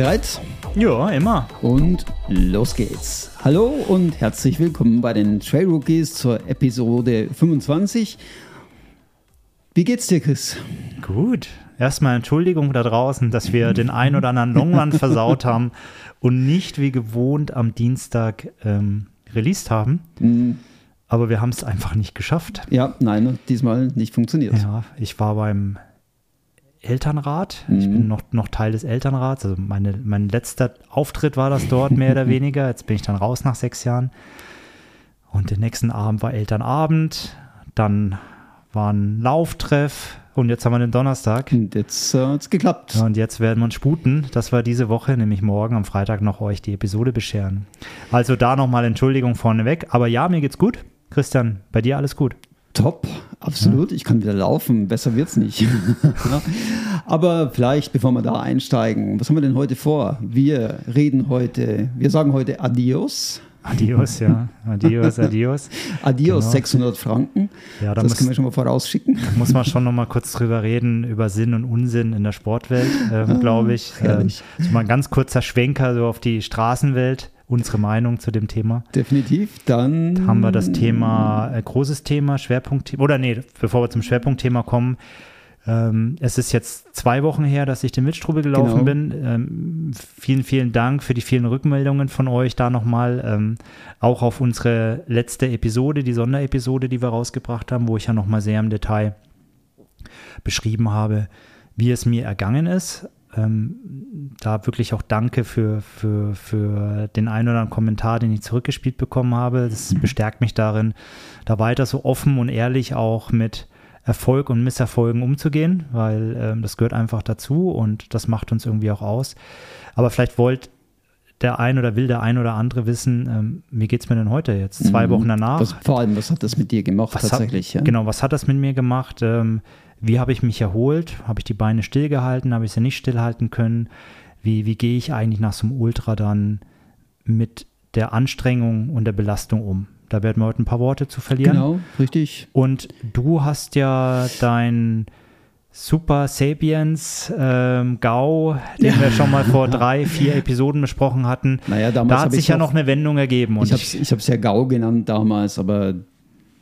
Bereit? Ja, immer. Und los geht's. Hallo und herzlich willkommen bei den Trail Rookies zur Episode 25. Wie geht's dir, Chris? Gut. Erstmal Entschuldigung da draußen, dass wir den ein oder anderen Longrun versaut haben und nicht wie gewohnt am Dienstag ähm, released haben. Mhm. Aber wir haben es einfach nicht geschafft. Ja, nein, diesmal nicht funktioniert. Ja, ich war beim Elternrat. Mhm. Ich bin noch, noch Teil des Elternrats. Also meine, mein letzter Auftritt war das dort, mehr oder weniger. Jetzt bin ich dann raus nach sechs Jahren. Und den nächsten Abend war Elternabend. Dann war ein Lauftreff. Und jetzt haben wir den Donnerstag. Und jetzt äh, hat es geklappt. Und jetzt werden wir uns sputen, dass wir diese Woche, nämlich morgen am Freitag, noch euch die Episode bescheren. Also da nochmal Entschuldigung vorneweg. Aber ja, mir geht's gut. Christian, bei dir alles gut? Top, absolut. Ja. Ich kann wieder laufen, besser wird's nicht. Aber vielleicht, bevor wir da einsteigen, was haben wir denn heute vor? Wir reden heute, wir sagen heute Adios. Adios, ja. Adios, adios. adios, genau. 600 Franken. Ja, da das muss, können wir schon mal vorausschicken. Da muss man schon noch mal kurz drüber reden, über Sinn und Unsinn in der Sportwelt, ähm, ah, glaube ich. Ähm, so mal ein ganz kurzer Schwenker so auf die Straßenwelt unsere Meinung zu dem Thema. Definitiv. Dann haben wir das Thema, äh, großes Thema, Schwerpunktthema. Oder nee, bevor wir zum Schwerpunktthema kommen, ähm, es ist jetzt zwei Wochen her, dass ich den Wildstrubel gelaufen genau. bin. Ähm, vielen, vielen Dank für die vielen Rückmeldungen von euch da nochmal. Ähm, auch auf unsere letzte Episode, die Sonderepisode, die wir rausgebracht haben, wo ich ja nochmal sehr im Detail beschrieben habe, wie es mir ergangen ist. Ähm, da wirklich auch danke für, für, für den einen oder anderen Kommentar, den ich zurückgespielt bekommen habe. Das mhm. bestärkt mich darin, da weiter so offen und ehrlich auch mit Erfolg und Misserfolgen umzugehen, weil ähm, das gehört einfach dazu und das macht uns irgendwie auch aus. Aber vielleicht wollt der ein oder will der ein oder andere wissen, ähm, wie geht es mir denn heute jetzt, zwei mhm. Wochen danach? Was, vor allem, was hat das mit dir gemacht was tatsächlich? Hat, ja? Genau, was hat das mit mir gemacht? Ähm, wie habe ich mich erholt? Habe ich die Beine stillgehalten? Habe ich sie nicht stillhalten können? Wie, wie gehe ich eigentlich nach so einem Ultra dann mit der Anstrengung und der Belastung um? Da werden wir heute ein paar Worte zu verlieren. Genau, richtig. Und du hast ja dein Super Sapiens ähm, GAU, den ja. wir schon mal vor drei, vier Episoden besprochen hatten. Naja, damals da hat sich ja noch eine Wendung ergeben. Ich habe es ja GAU genannt damals, aber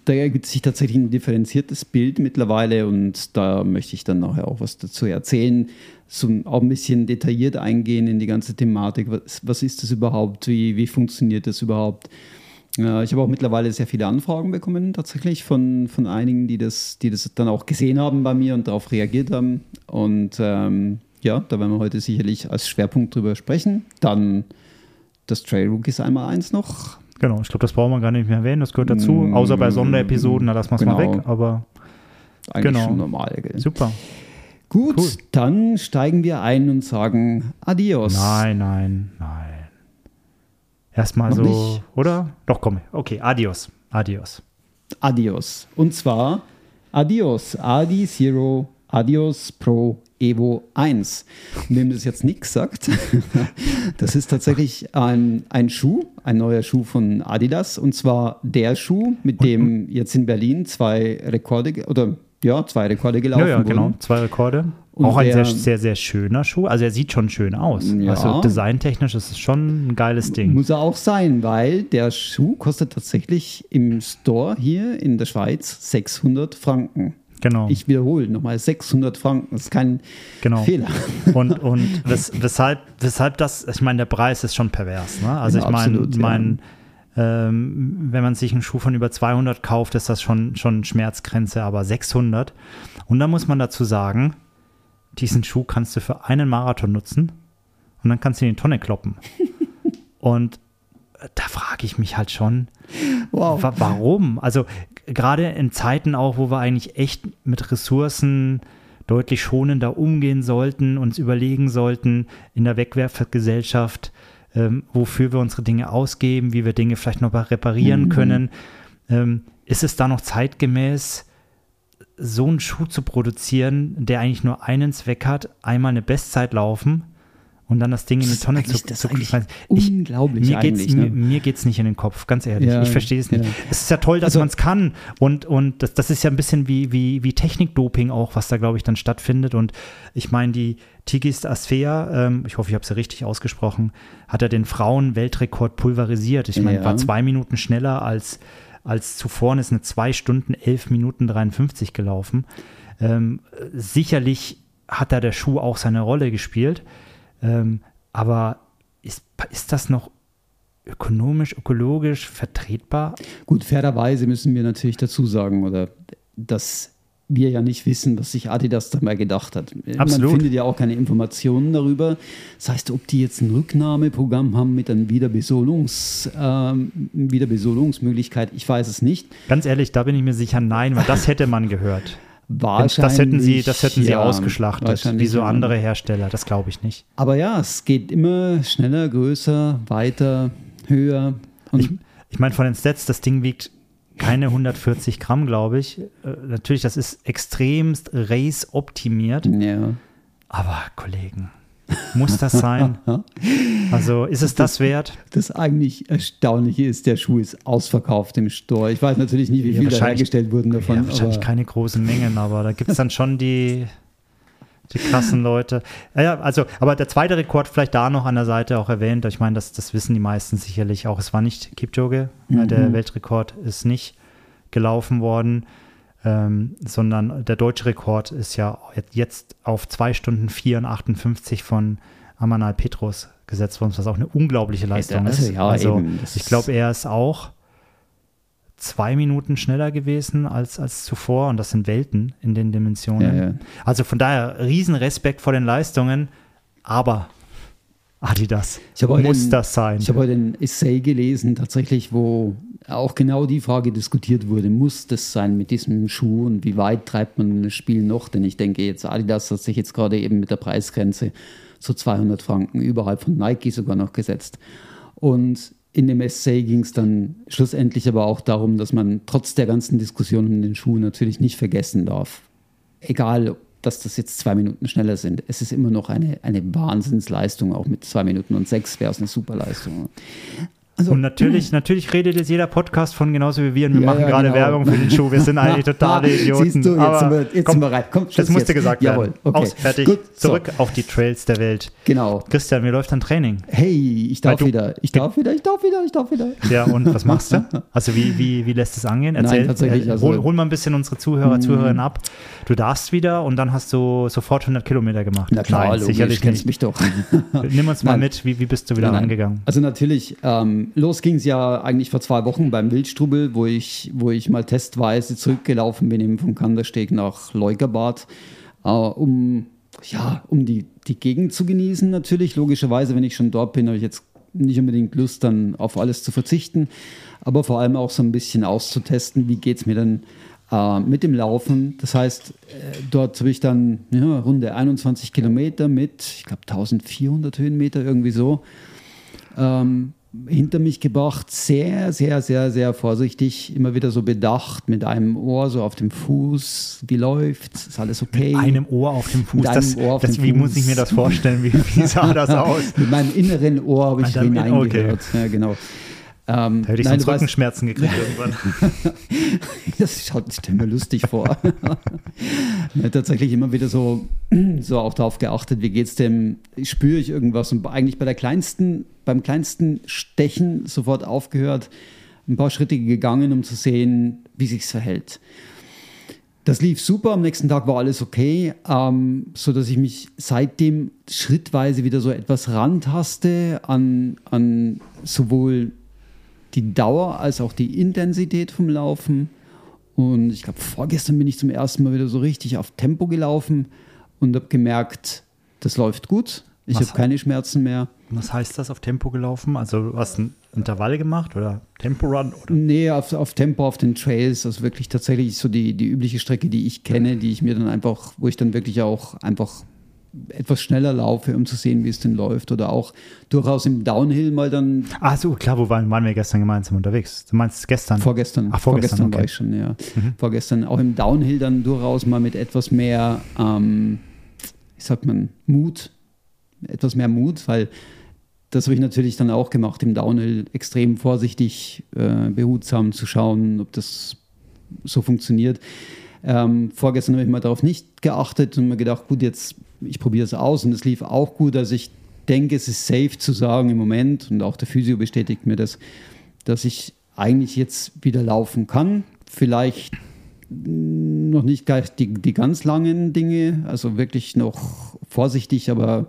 da ergibt sich tatsächlich ein differenziertes Bild mittlerweile und da möchte ich dann nachher auch was dazu erzählen, so auch ein bisschen detailliert eingehen in die ganze Thematik. Was, was ist das überhaupt? Wie, wie funktioniert das überhaupt? Ja, ich habe auch mittlerweile sehr viele Anfragen bekommen, tatsächlich von, von einigen, die das, die das dann auch gesehen haben bei mir und darauf reagiert haben. Und ähm, ja, da werden wir heute sicherlich als Schwerpunkt drüber sprechen. Dann das Trail Rookies einmal eins noch. Genau, ich glaube, das brauchen wir gar nicht mehr erwähnen, das gehört dazu. Mm, Außer bei Sonderepisoden, da lassen wir es genau. mal weg, aber eigentlich genau. schon normal. Gell? Super. Gut, cool. dann steigen wir ein und sagen Adios. Nein, nein, nein. Erstmal so, nicht? oder? Doch, komm. Okay, adios. Adios. Adios. Und zwar Adios. Adi Zero Adios Pro Evo 1. Und wem das jetzt nichts sagt, das ist tatsächlich ein, ein Schuh, ein neuer Schuh von Adidas. Und zwar der Schuh, mit dem jetzt in Berlin zwei Rekorde oder ja, zwei Rekorde gelaufen ja, ja, genau, wurden. zwei Rekorde. Und auch ein sehr, sehr, sehr schöner Schuh. Also er sieht schon schön aus. Ja, also designtechnisch ist es schon ein geiles Ding. Muss er auch sein, weil der Schuh kostet tatsächlich im Store hier in der Schweiz 600 Franken. Genau. Ich wiederhole nochmal 600 Franken. Das ist kein genau. Fehler. Und, und wes, weshalb, weshalb das, ich meine, der Preis ist schon pervers. Ne? Also genau, ich meine, mein, ja ähm, wenn man sich einen Schuh von über 200 kauft, ist das schon, schon Schmerzgrenze, aber 600. Und da muss man dazu sagen, diesen Schuh kannst du für einen Marathon nutzen und dann kannst du in die Tonne kloppen. und da frage ich mich halt schon, wow. wa warum? Also gerade in Zeiten auch, wo wir eigentlich echt mit Ressourcen deutlich schonender umgehen sollten, uns überlegen sollten in der Wegwerfgesellschaft, ähm, wofür wir unsere Dinge ausgeben, wie wir Dinge vielleicht noch reparieren mhm. können. Ähm, ist es da noch zeitgemäß, so einen Schuh zu produzieren, der eigentlich nur einen Zweck hat, einmal eine Bestzeit laufen und dann das Ding in die Tonne zu, zu ich, Unglaublich mir geht's, ne? mir, mir geht's nicht in den Kopf, ganz ehrlich. Ja, ich verstehe es nicht. Ja. Es ist ja toll, dass also, man es kann und, und das, das ist ja ein bisschen wie, wie, wie Technikdoping auch, was da, glaube ich, dann stattfindet und ich meine, die Tigist Asfea, ähm, ich hoffe, ich habe es ja richtig ausgesprochen, hat er den Frauen-Weltrekord pulverisiert. Ich meine, war zwei Minuten schneller als, als zuvor und ist eine zwei Stunden, elf Minuten 53 gelaufen. Ähm, sicherlich hat da der Schuh auch seine Rolle gespielt. Ähm, aber ist, ist das noch ökonomisch, ökologisch vertretbar? Gut, fairerweise müssen wir natürlich dazu sagen, oder dass wir ja nicht wissen, was sich Adidas dabei gedacht hat. Absolut. Man findet ja auch keine Informationen darüber. Das heißt, ob die jetzt ein Rücknahmeprogramm haben mit einer Wiederbesoldungs, ähm, Wiederbesoldungsmöglichkeit, ich weiß es nicht. Ganz ehrlich, da bin ich mir sicher, nein, weil das hätte man gehört. Wahrscheinlich. Das hätten sie, das hätten sie ja, ausgeschlachtet, wie so andere Hersteller. Das glaube ich nicht. Aber ja, es geht immer schneller, größer, weiter, höher. ich, ich meine, von den Stats, das Ding wiegt keine 140 Gramm, glaube ich. Äh, natürlich, das ist extremst race-optimiert. Ja. Aber Kollegen, muss das sein? Also ist es das, das, wert? Das eigentlich Erstaunliche ist, der Schuh ist ausverkauft im Store. Ich weiß natürlich nicht, wie ja, viel da hergestellt wurden davon. Ja, wahrscheinlich keine großen Mengen, aber da gibt es dann schon die, die krassen Leute. Ja, also, aber der zweite Rekord vielleicht da noch an der Seite auch erwähnt. Ich meine, das, das wissen die meisten sicherlich auch. Es war nicht Kipchoge, mhm. der Weltrekord ist nicht gelaufen worden ähm, sondern der deutsche Rekord ist ja jetzt auf 2 Stunden 4 und 58 von Amanal Petrus gesetzt worden, was auch eine unglaubliche Leistung ja, ist. Ja, also eben, ich glaube, er ist auch zwei Minuten schneller gewesen als, als zuvor und das sind Welten in den Dimensionen. Ja, ja. Also von daher riesen Respekt vor den Leistungen, aber Adidas. Muss den, das sein? Ich habe heute ein Essay gelesen, tatsächlich, wo auch genau die Frage diskutiert wurde, muss das sein mit diesem Schuh und wie weit treibt man das Spiel noch? Denn ich denke jetzt, Adidas hat sich jetzt gerade eben mit der Preisgrenze zu 200 Franken überhalb von Nike sogar noch gesetzt. Und in dem Essay ging es dann schlussendlich aber auch darum, dass man trotz der ganzen Diskussion um den Schuh natürlich nicht vergessen darf, egal dass das jetzt zwei Minuten schneller sind. Es ist immer noch eine, eine Wahnsinnsleistung, auch mit zwei Minuten und sechs wäre es eine super Leistung. Also, und natürlich, natürlich redet jetzt jeder Podcast von genauso wie wir und wir ja, machen ja, gerade genau. Werbung für den Schuh. Wir sind eigentlich totale Idioten. Siehst du, jetzt, aber sind wir, jetzt komm, sind wir rein. Komm, das musste gesagt werden. Jawohl, okay. Aus, fertig, Gut, zurück so. auf die Trails der Welt. Genau. Christian, wie läuft dein Training? Hey, ich darf wieder, ich darf wieder, ich darf wieder, ich darf wieder. Ja, und was machst du? Also wie, wie, wie lässt es angehen? Erzähl, Nein, tatsächlich. Also, hol, hol mal ein bisschen unsere Zuhörer, mm. Zuhörerinnen ab. Du darfst wieder und dann hast du sofort 100 Kilometer gemacht. Na klar, Nein, sicherlich kennst mich doch. Nimm uns mal mit, wie, wie bist du wieder Nein, angegangen? Also natürlich, ähm, los ging es ja eigentlich vor zwei Wochen beim Wildstrubel, wo ich, wo ich mal testweise zurückgelaufen bin, eben vom Kandersteg nach Leukerbad, äh, um, ja, um die, die Gegend zu genießen natürlich. Logischerweise, wenn ich schon dort bin, habe ich jetzt nicht unbedingt Lust, dann auf alles zu verzichten, aber vor allem auch so ein bisschen auszutesten, wie geht es mir dann äh, mit dem Laufen. Das heißt, äh, dort habe ich dann ja, runde 21 Kilometer mit, ich glaube, 1400 Höhenmeter irgendwie so. Ähm, hinter mich gebracht, sehr, sehr, sehr, sehr vorsichtig, immer wieder so bedacht, mit einem Ohr so auf dem Fuß, wie läuft, ist alles okay? Mit einem Ohr auf dem Fuß, das, auf das, dem wie Fuß. muss ich mir das vorstellen, wie, wie sah das aus? mit meinem inneren Ohr habe ich hineingehört, okay. ja genau. Ähm, da hätte ich nein, sonst Rückenschmerzen gekriegt irgendwann. das schaut sich immer lustig vor. ja, tatsächlich immer wieder so, so auch darauf geachtet, wie geht es dem, spüre ich irgendwas und eigentlich bei der kleinsten, beim kleinsten Stechen sofort aufgehört, ein paar Schritte gegangen, um zu sehen, wie sich verhält. Das lief super, am nächsten Tag war alles okay, ähm, sodass ich mich seitdem schrittweise wieder so etwas rantaste an, an sowohl die Dauer als auch die Intensität vom Laufen. Und ich glaube, vorgestern bin ich zum ersten Mal wieder so richtig auf Tempo gelaufen und habe gemerkt, das läuft gut. Ich habe keine Schmerzen mehr. Was heißt das, auf Tempo gelaufen? Also hast du ein Intervall gemacht oder Tempo-Run? Nee, auf, auf, Tempo, auf den Trails. Also wirklich tatsächlich so die, die übliche Strecke, die ich kenne, die ich mir dann einfach, wo ich dann wirklich auch einfach etwas schneller laufe, um zu sehen, wie es denn läuft. Oder auch durchaus im Downhill mal dann. Ach so, klar, wo waren, waren wir gestern gemeinsam unterwegs? Du meinst gestern? Vorgestern. Ach, vorgestern, vorgestern okay. war ich schon, ja. Mhm. Vorgestern auch im Downhill dann durchaus mal mit etwas mehr, ähm, wie sagt man, Mut etwas mehr Mut, weil das habe ich natürlich dann auch gemacht im Downhill, extrem vorsichtig, äh, behutsam zu schauen, ob das so funktioniert. Ähm, vorgestern habe ich mal darauf nicht geachtet und mir gedacht, gut, jetzt ich probiere es aus und es lief auch gut. Also ich denke, es ist safe zu sagen im Moment und auch der Physio bestätigt mir das, dass ich eigentlich jetzt wieder laufen kann. Vielleicht noch nicht die, die ganz langen Dinge, also wirklich noch vorsichtig, aber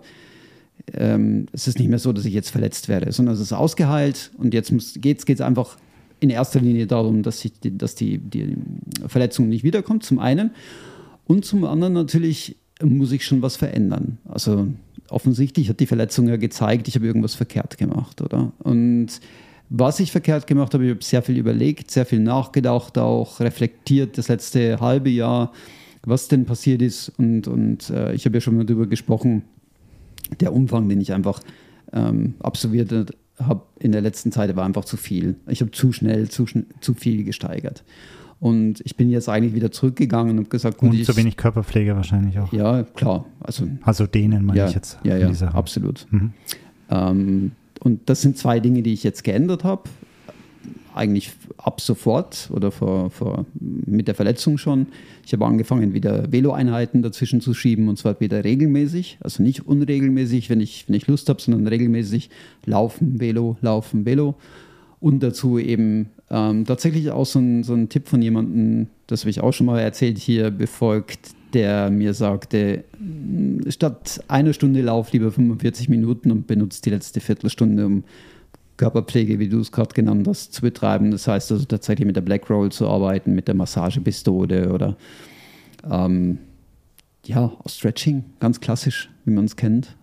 ähm, es ist nicht mehr so, dass ich jetzt verletzt werde, sondern es ist ausgeheilt und jetzt geht es einfach in erster Linie darum, dass, ich, dass die, die Verletzung nicht wiederkommt, zum einen. Und zum anderen natürlich muss ich schon was verändern. Also offensichtlich hat die Verletzung ja gezeigt, ich habe irgendwas verkehrt gemacht, oder? Und was ich verkehrt gemacht habe, ich habe sehr viel überlegt, sehr viel nachgedacht, auch reflektiert das letzte halbe Jahr, was denn passiert ist. Und, und äh, ich habe ja schon mal darüber gesprochen, der Umfang, den ich einfach ähm, absolviert habe in der letzten Zeit, war einfach zu viel. Ich habe zu schnell, zu, zu viel gesteigert. Und ich bin jetzt eigentlich wieder zurückgegangen und gesagt, gut, und ich, zu wenig Körperpflege wahrscheinlich auch. Ja, klar. Also, also denen meine ja, ich jetzt. Ja, ja, absolut. Mhm. Ähm, und das sind zwei Dinge, die ich jetzt geändert habe. Eigentlich ab sofort oder vor, vor, mit der Verletzung schon. Ich habe angefangen, wieder Velo-Einheiten dazwischen zu schieben und zwar wieder regelmäßig. Also nicht unregelmäßig, wenn ich, wenn ich Lust habe, sondern regelmäßig laufen, Velo, laufen, Velo. Und dazu eben ähm, tatsächlich auch so ein, so ein Tipp von jemandem, das habe ich auch schon mal erzählt hier, befolgt, der mir sagte, statt einer Stunde lauf lieber 45 Minuten und benutzt die letzte Viertelstunde, um Körperpflege, wie du es gerade genannt hast, zu betreiben. Das heißt also tatsächlich mit der Black Roll zu arbeiten, mit der Massagepistole oder ähm, ja, Stretching, ganz klassisch, wie man es kennt,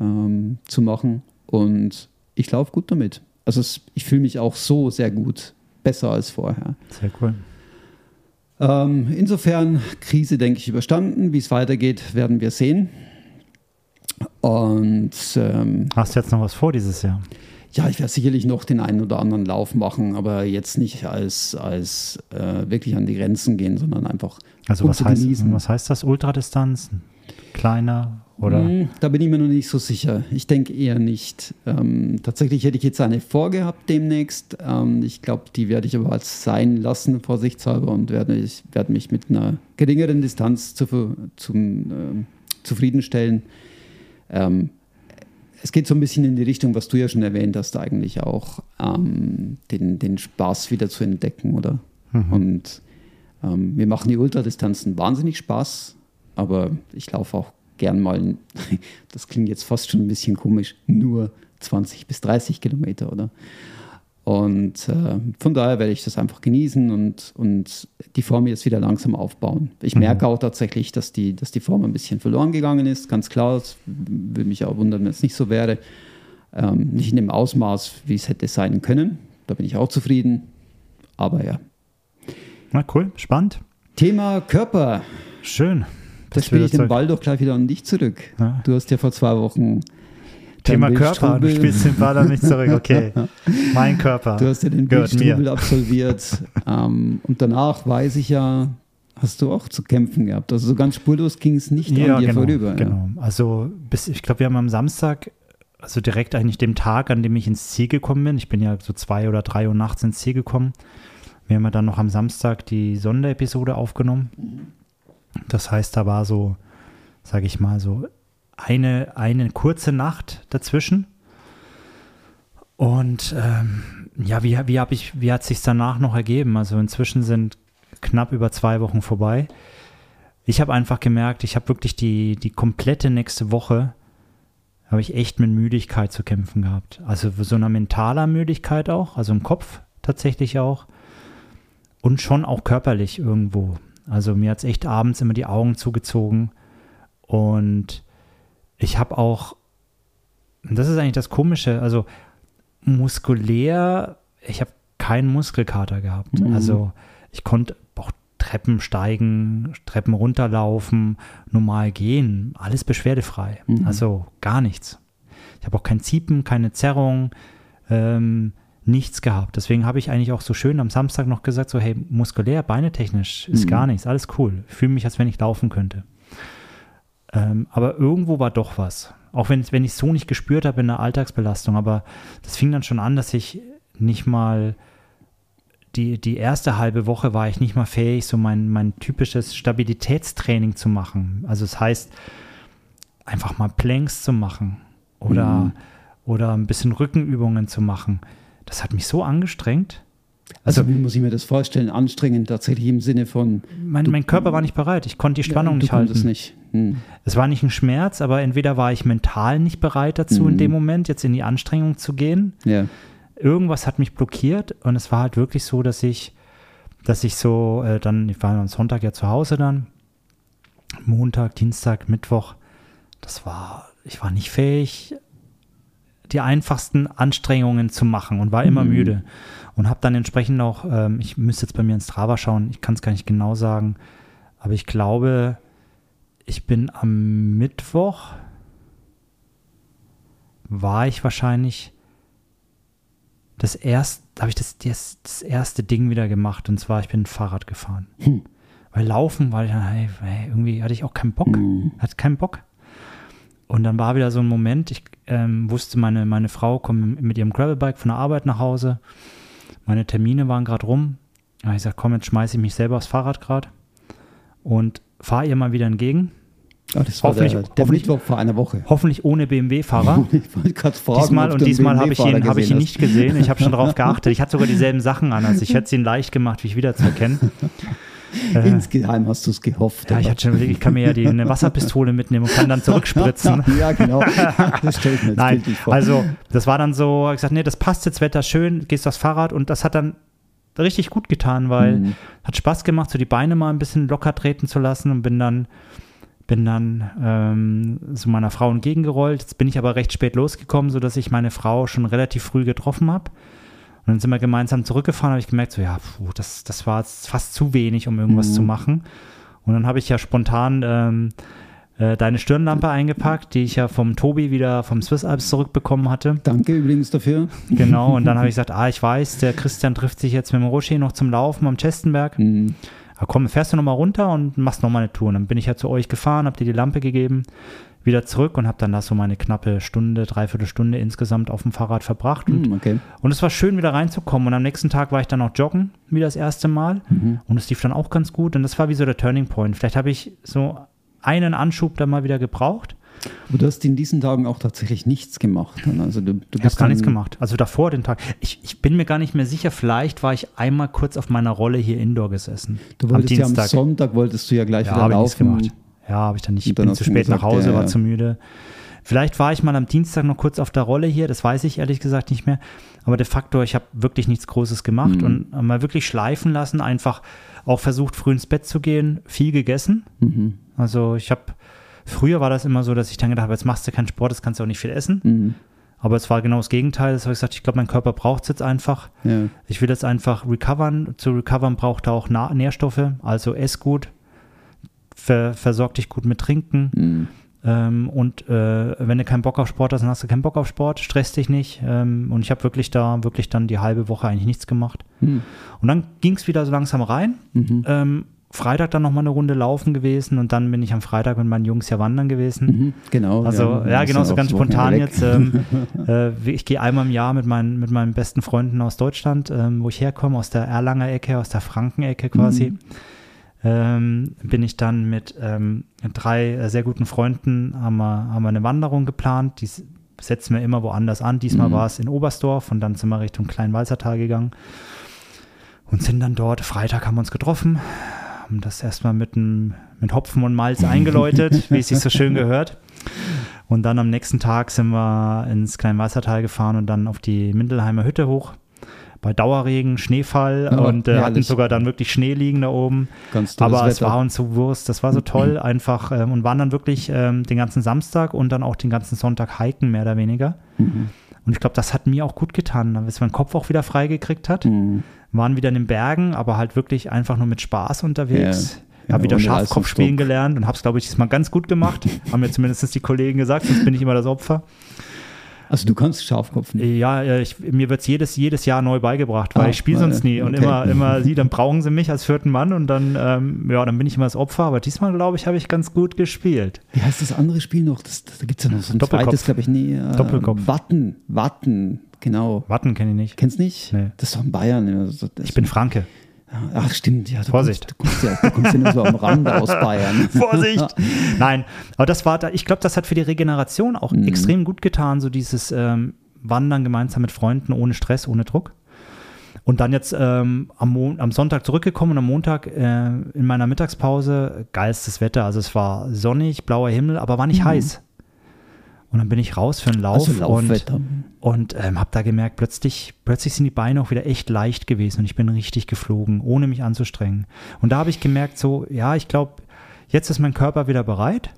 ähm, zu machen. Und ich laufe gut damit. Also es, ich fühle mich auch so sehr gut, besser als vorher. Sehr cool. Ähm, insofern, Krise, denke ich, überstanden. Wie es weitergeht, werden wir sehen. Und ähm, hast du jetzt noch was vor dieses Jahr? Ja, ich werde sicherlich noch den einen oder anderen Lauf machen, aber jetzt nicht als, als äh, wirklich an die Grenzen gehen, sondern einfach also um was heißt, genießen. Was heißt das? Ultradistanz? Kleiner oder? Hm, da bin ich mir noch nicht so sicher. Ich denke eher nicht. Ähm, tatsächlich hätte ich jetzt eine vorgehabt demnächst. Ähm, ich glaube, die werde ich aber als sein lassen, vorsichtshalber, und werde, ich werde mich mit einer geringeren Distanz zu, zum, äh, zufriedenstellen. Ähm, es geht so ein bisschen in die Richtung, was du ja schon erwähnt hast, eigentlich auch, ähm, den, den Spaß wieder zu entdecken, oder? Mhm. Und ähm, mir machen die Ultradistanzen wahnsinnig Spaß, aber ich laufe auch gern mal, das klingt jetzt fast schon ein bisschen komisch, nur 20 bis 30 Kilometer, oder? Und äh, von daher werde ich das einfach genießen und, und die Form jetzt wieder langsam aufbauen. Ich mhm. merke auch tatsächlich, dass die, dass die Form ein bisschen verloren gegangen ist, ganz klar. Es würde mich auch wundern, wenn es nicht so wäre. Ähm, nicht in dem Ausmaß, wie es hätte sein können. Da bin ich auch zufrieden. Aber ja. Na cool, spannend. Thema Körper. Schön. Da spiele ich den Ball doch gleich wieder an dich zurück. Ja. Du hast ja vor zwei Wochen Thema Körper, du spielst den Ball an mich zurück, okay. mein Körper. Du hast ja den Bildstrubel absolviert. ähm, und danach weiß ich ja, hast du auch zu kämpfen gehabt. Also so ganz spurlos ging es nicht ja, an dir genau, vorüber. Genau. Ja. Also bis, ich glaube, wir haben am Samstag, also direkt eigentlich dem Tag, an dem ich ins Ziel gekommen bin. Ich bin ja so zwei oder drei Uhr nachts ins Ziel gekommen. Wir haben ja dann noch am Samstag die Sonderepisode aufgenommen. Das heißt, da war so, sage ich mal, so eine, eine kurze Nacht dazwischen. Und ähm, ja, wie, wie, hab ich, wie hat sich danach noch ergeben? Also inzwischen sind knapp über zwei Wochen vorbei. Ich habe einfach gemerkt, ich habe wirklich die, die komplette nächste Woche habe ich echt mit Müdigkeit zu kämpfen gehabt. Also so einer mentaler Müdigkeit auch, also im Kopf tatsächlich auch. Und schon auch körperlich irgendwo. Also mir hat es echt abends immer die Augen zugezogen. Und ich habe auch, das ist eigentlich das Komische, also muskulär, ich habe keinen Muskelkater gehabt. Mhm. Also ich konnte auch Treppen steigen, Treppen runterlaufen, normal gehen, alles beschwerdefrei. Mhm. Also gar nichts. Ich habe auch kein Ziepen, keine Zerrung. Ähm, nichts gehabt. Deswegen habe ich eigentlich auch so schön am Samstag noch gesagt, so hey, muskulär, beinetechnisch ist mhm. gar nichts, alles cool. Ich fühle mich, als wenn ich laufen könnte. Ähm, aber irgendwo war doch was. Auch wenn, wenn ich es so nicht gespürt habe in der Alltagsbelastung. Aber das fing dann schon an, dass ich nicht mal die, die erste halbe Woche war ich nicht mal fähig, so mein, mein typisches Stabilitätstraining zu machen. Also das heißt, einfach mal Planks zu machen oder, mhm. oder ein bisschen Rückenübungen zu machen. Das hat mich so angestrengt. Also, also, wie muss ich mir das vorstellen? Anstrengend tatsächlich im Sinne von. Mein, mein Körper war nicht bereit. Ich konnte die Spannung ja, nicht halten. Nicht. Hm. Es war nicht ein Schmerz, aber entweder war ich mental nicht bereit dazu, mhm. in dem Moment jetzt in die Anstrengung zu gehen. Ja. Irgendwas hat mich blockiert und es war halt wirklich so, dass ich, dass ich so äh, dann, ich war am Sonntag ja zu Hause dann, Montag, Dienstag, Mittwoch, das war, ich war nicht fähig, die einfachsten Anstrengungen zu machen und war immer mhm. müde. Und habe dann entsprechend auch, ähm, ich müsste jetzt bei mir ins Strava schauen, ich kann es gar nicht genau sagen, aber ich glaube, ich bin am Mittwoch, war ich wahrscheinlich das erste, habe ich das, das, das, erste Ding wieder gemacht und zwar, ich bin Fahrrad gefahren. Hm. Weil Laufen war ich, hey, irgendwie hatte ich auch keinen Bock, hm. hatte keinen Bock. Und dann war wieder so ein Moment, ich ähm, wusste, meine, meine Frau kommt mit ihrem Gravelbike von der Arbeit nach Hause. Meine Termine waren gerade rum. Da habe ich gesagt, komm, jetzt schmeiße ich mich selber aufs Fahrrad gerade und fahre ihr mal wieder entgegen. Oh, das war hoffentlich, der, der Mittwoch vor einer Woche. Hoffentlich ohne BMW-Fahrer. diesmal und diesmal habe ich, ihn, hab ich ihn nicht gesehen. Ich habe schon darauf geachtet. Ich hatte sogar dieselben Sachen an. Also ich hätte es ihn leicht gemacht, mich wiederzuerkennen. Äh, Insgeheim hast du es gehofft. Ja, ich hatte schon überlegt, ich kann mir ja die, eine Wasserpistole mitnehmen und kann dann zurückspritzen. ja, genau. Das stelle ich mir jetzt Nein, vor. Also, das war dann so, ich gesagt, nee, das passt jetzt, Wetter schön, gehst aufs Fahrrad und das hat dann richtig gut getan, weil mhm. hat Spaß gemacht, so die Beine mal ein bisschen locker treten zu lassen und bin dann bin dann ähm, so meiner Frau entgegengerollt. Jetzt bin ich aber recht spät losgekommen, sodass ich meine Frau schon relativ früh getroffen habe. Und dann sind wir gemeinsam zurückgefahren, habe ich gemerkt, so ja, puh, das, das war fast zu wenig, um irgendwas mhm. zu machen. Und dann habe ich ja spontan ähm, äh, deine Stirnlampe eingepackt, die ich ja vom Tobi wieder vom Swiss Alps zurückbekommen hatte. Danke übrigens dafür. Genau, und dann habe ich gesagt, ah, ich weiß, der Christian trifft sich jetzt mit dem Rocher noch zum Laufen am Chestenberg. Mhm. Ah, komm, fährst du nochmal runter und machst nochmal eine Tour. Und dann bin ich ja zu euch gefahren, hab dir die Lampe gegeben wieder zurück und habe dann da so meine knappe Stunde, dreiviertel Stunde insgesamt auf dem Fahrrad verbracht. Und, mm, okay. und es war schön, wieder reinzukommen. Und am nächsten Tag war ich dann auch joggen, wie das erste Mal. Mhm. Und es lief dann auch ganz gut. Und das war wie so der Turning Point. Vielleicht habe ich so einen Anschub da mal wieder gebraucht. Du hast in diesen Tagen auch tatsächlich nichts gemacht. Also du, du ich habe gar nichts gemacht. Also davor den Tag. Ich, ich, bin mir gar nicht mehr sicher. Vielleicht war ich einmal kurz auf meiner Rolle hier indoor gesessen. Du wolltest am ja am Sonntag wolltest du ja gleich ja, wieder laufen. Gemacht. Ja, habe ich dann nicht. Ich bin zu spät gesagt, nach Hause, ja, war zu müde. Vielleicht war ich mal am Dienstag noch kurz auf der Rolle hier, das weiß ich ehrlich gesagt nicht mehr. Aber de facto, ich habe wirklich nichts Großes gemacht mhm. und mal wirklich schleifen lassen, einfach auch versucht, früh ins Bett zu gehen, viel gegessen. Mhm. Also ich habe, früher war das immer so, dass ich dann gedacht habe, jetzt machst du keinen Sport, das kannst du auch nicht viel essen. Mhm. Aber es war genau das Gegenteil. Das habe ich gesagt, ich glaube, mein Körper braucht es jetzt einfach. Ja. Ich will jetzt einfach recovern. Zu recovern braucht er auch Nährstoffe, also ess gut, ver, versorg dich gut mit Trinken. Mhm. Ähm, und äh, wenn du keinen Bock auf Sport hast, dann hast du keinen Bock auf Sport, stresst dich nicht. Ähm, und ich habe wirklich da, wirklich dann die halbe Woche eigentlich nichts gemacht. Mhm. Und dann ging es wieder so langsam rein. Mhm. Ähm, Freitag dann nochmal eine Runde laufen gewesen und dann bin ich am Freitag mit meinen Jungs ja wandern gewesen. Mhm, genau. Also ja, ja genau, so ganz spontan jetzt. Ähm, äh, ich gehe einmal im Jahr mit meinen, mit meinen besten Freunden aus Deutschland, ähm, wo ich herkomme, aus der Erlanger Ecke, aus der Franken-Ecke quasi. Mhm ähm, bin ich dann mit ähm, drei äh, sehr guten Freunden, haben wir, haben wir eine Wanderung geplant. Die setzen wir immer woanders an. Diesmal mhm. war es in Oberstdorf und dann sind wir Richtung Kleinwalzertal gegangen und sind dann dort. Freitag haben wir uns getroffen, haben das erstmal mit, mit Hopfen und Malz eingeläutet, wie es sich so schön gehört. Und dann am nächsten Tag sind wir ins Kleinwalzertal gefahren und dann auf die Mindelheimer Hütte hoch bei Dauerregen, Schneefall ja, und äh, hatten sogar dann wirklich Schnee liegen da oben. Aber es war uns so Wurst, das war so toll einfach ähm, und waren dann wirklich ähm, den ganzen Samstag und dann auch den ganzen Sonntag hiken, mehr oder weniger. Mhm. Und ich glaube, das hat mir auch gut getan, dass man den Kopf auch wieder freigekriegt hat. Mhm. Waren wieder in den Bergen, aber halt wirklich einfach nur mit Spaß unterwegs. Ja. Ich habe wieder Schafkopf spielen gelernt und habe es, glaube ich, diesmal ganz gut gemacht. Haben mir zumindest die Kollegen gesagt, sonst bin ich immer das Opfer. Also du kannst Schafkopf nicht? Ja, ich, mir wird es jedes, jedes Jahr neu beigebracht, weil ah, ich spiele sonst nie. Und okay. immer, immer sie, dann brauchen sie mich als vierten Mann und dann, ähm, ja, dann bin ich immer das Opfer. Aber diesmal, glaube ich, habe ich ganz gut gespielt. Wie heißt das andere Spiel noch? Das, da gibt es ja noch so ein zweites, glaube ich, nie. Äh, Doppelkopf. Watten, Watten, genau. Watten kenne ich nicht. Kennst du nicht? Nee. Das ist doch in Bayern. Das ich bin Franke. Ach, stimmt, ja. Du Vorsicht. Kommst, du, kommst ja, du kommst ja nur so am Rand aus Bayern. Vorsicht! Nein, aber das war, da, ich glaube, das hat für die Regeneration auch mhm. extrem gut getan, so dieses ähm, Wandern gemeinsam mit Freunden, ohne Stress, ohne Druck. Und dann jetzt ähm, am, am, Sonntag zurückgekommen und am Montag äh, in meiner Mittagspause geilstes Wetter. Also es war sonnig, blauer Himmel, aber war nicht mhm. heiß. Und dann bin ich raus für einen Lauf also und, und ähm, habe da gemerkt, plötzlich, plötzlich sind die Beine auch wieder echt leicht gewesen und ich bin richtig geflogen, ohne mich anzustrengen. Und da habe ich gemerkt, so, ja, ich glaube, jetzt ist mein Körper wieder bereit.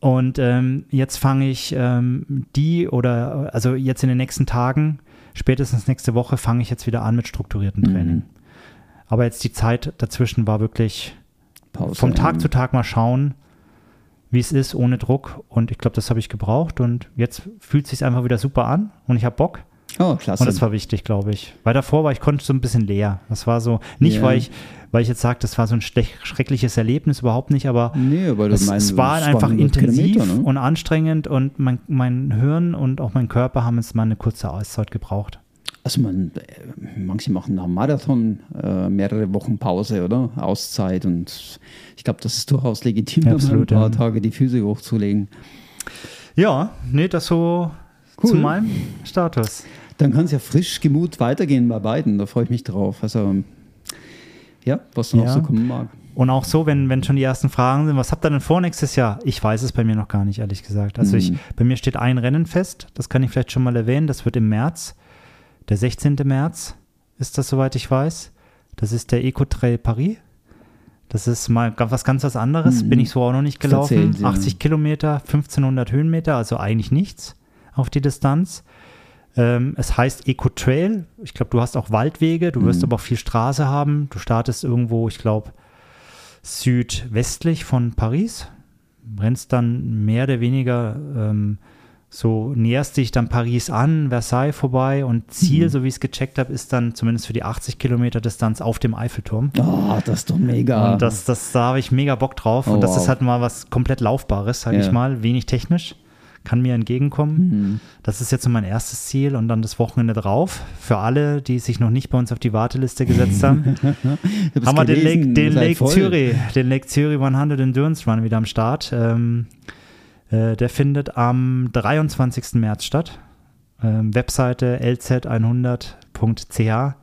Und ähm, jetzt fange ich ähm, die oder also jetzt in den nächsten Tagen, spätestens nächste Woche, fange ich jetzt wieder an mit strukturiertem mhm. Training. Mhm. Aber jetzt die Zeit dazwischen war wirklich Pause, vom Tag zu Tag mal schauen, wie es ist, ohne Druck. Und ich glaube, das habe ich gebraucht. Und jetzt fühlt es sich einfach wieder super an und ich habe Bock. Oh, klasse. Und das war wichtig, glaube ich. Weil davor war ich konnte so ein bisschen leer. Das war so, nicht yeah. weil ich, weil ich jetzt sage, das war so ein schreckliches Erlebnis, überhaupt nicht, aber, nee, aber es, es war einfach intensiv ne? und anstrengend und mein, mein Hirn und auch mein Körper haben jetzt mal eine kurze Auszeit gebraucht. Also man, manche machen nach dem Marathon äh, mehrere Wochen Pause, oder? Auszeit. Und ich glaube, das ist durchaus legitim, absolut, ein paar ja. Tage die Füße hochzulegen. Ja, nee, das so cool. zu meinem Status. Dann kann es ja frisch Gemut weitergehen bei beiden. Da freue ich mich drauf. Also ja, was dann ja. auch so kommen mag. Und auch so, wenn, wenn schon die ersten Fragen sind, was habt ihr denn vor nächstes Jahr? Ich weiß es bei mir noch gar nicht, ehrlich gesagt. Also mhm. ich, bei mir steht ein Rennen fest, das kann ich vielleicht schon mal erwähnen, das wird im März. Der 16. März ist das, soweit ich weiß. Das ist der Eco-Trail Paris. Das ist mal was ganz was anderes. Mhm. Bin ich so auch noch nicht gelaufen. Erzählen, 80 ja. Kilometer, 1500 Höhenmeter, also eigentlich nichts auf die Distanz. Ähm, es heißt Eco-Trail. Ich glaube, du hast auch Waldwege, du wirst mhm. aber auch viel Straße haben. Du startest irgendwo, ich glaube, südwestlich von Paris, rennst dann mehr oder weniger ähm, so näherst dich dann Paris an, Versailles vorbei und Ziel, mhm. so wie ich es gecheckt habe, ist dann zumindest für die 80 Kilometer Distanz auf dem Eiffelturm. Oh, das ist doch mega. Und das, das, da habe ich mega Bock drauf. Oh, und das wow. ist halt mal was komplett Laufbares, sage ja. ich mal, wenig technisch. Kann mir entgegenkommen. Mhm. Das ist jetzt so mein erstes Ziel und dann das Wochenende drauf. Für alle, die sich noch nicht bei uns auf die Warteliste gesetzt haben, haben wir den Lake, den Lake Zürich, den Lake Zürich 100 Endurance Run wieder am Start. Ähm, äh, der findet am 23. März statt. Ähm, Webseite lz100.ch.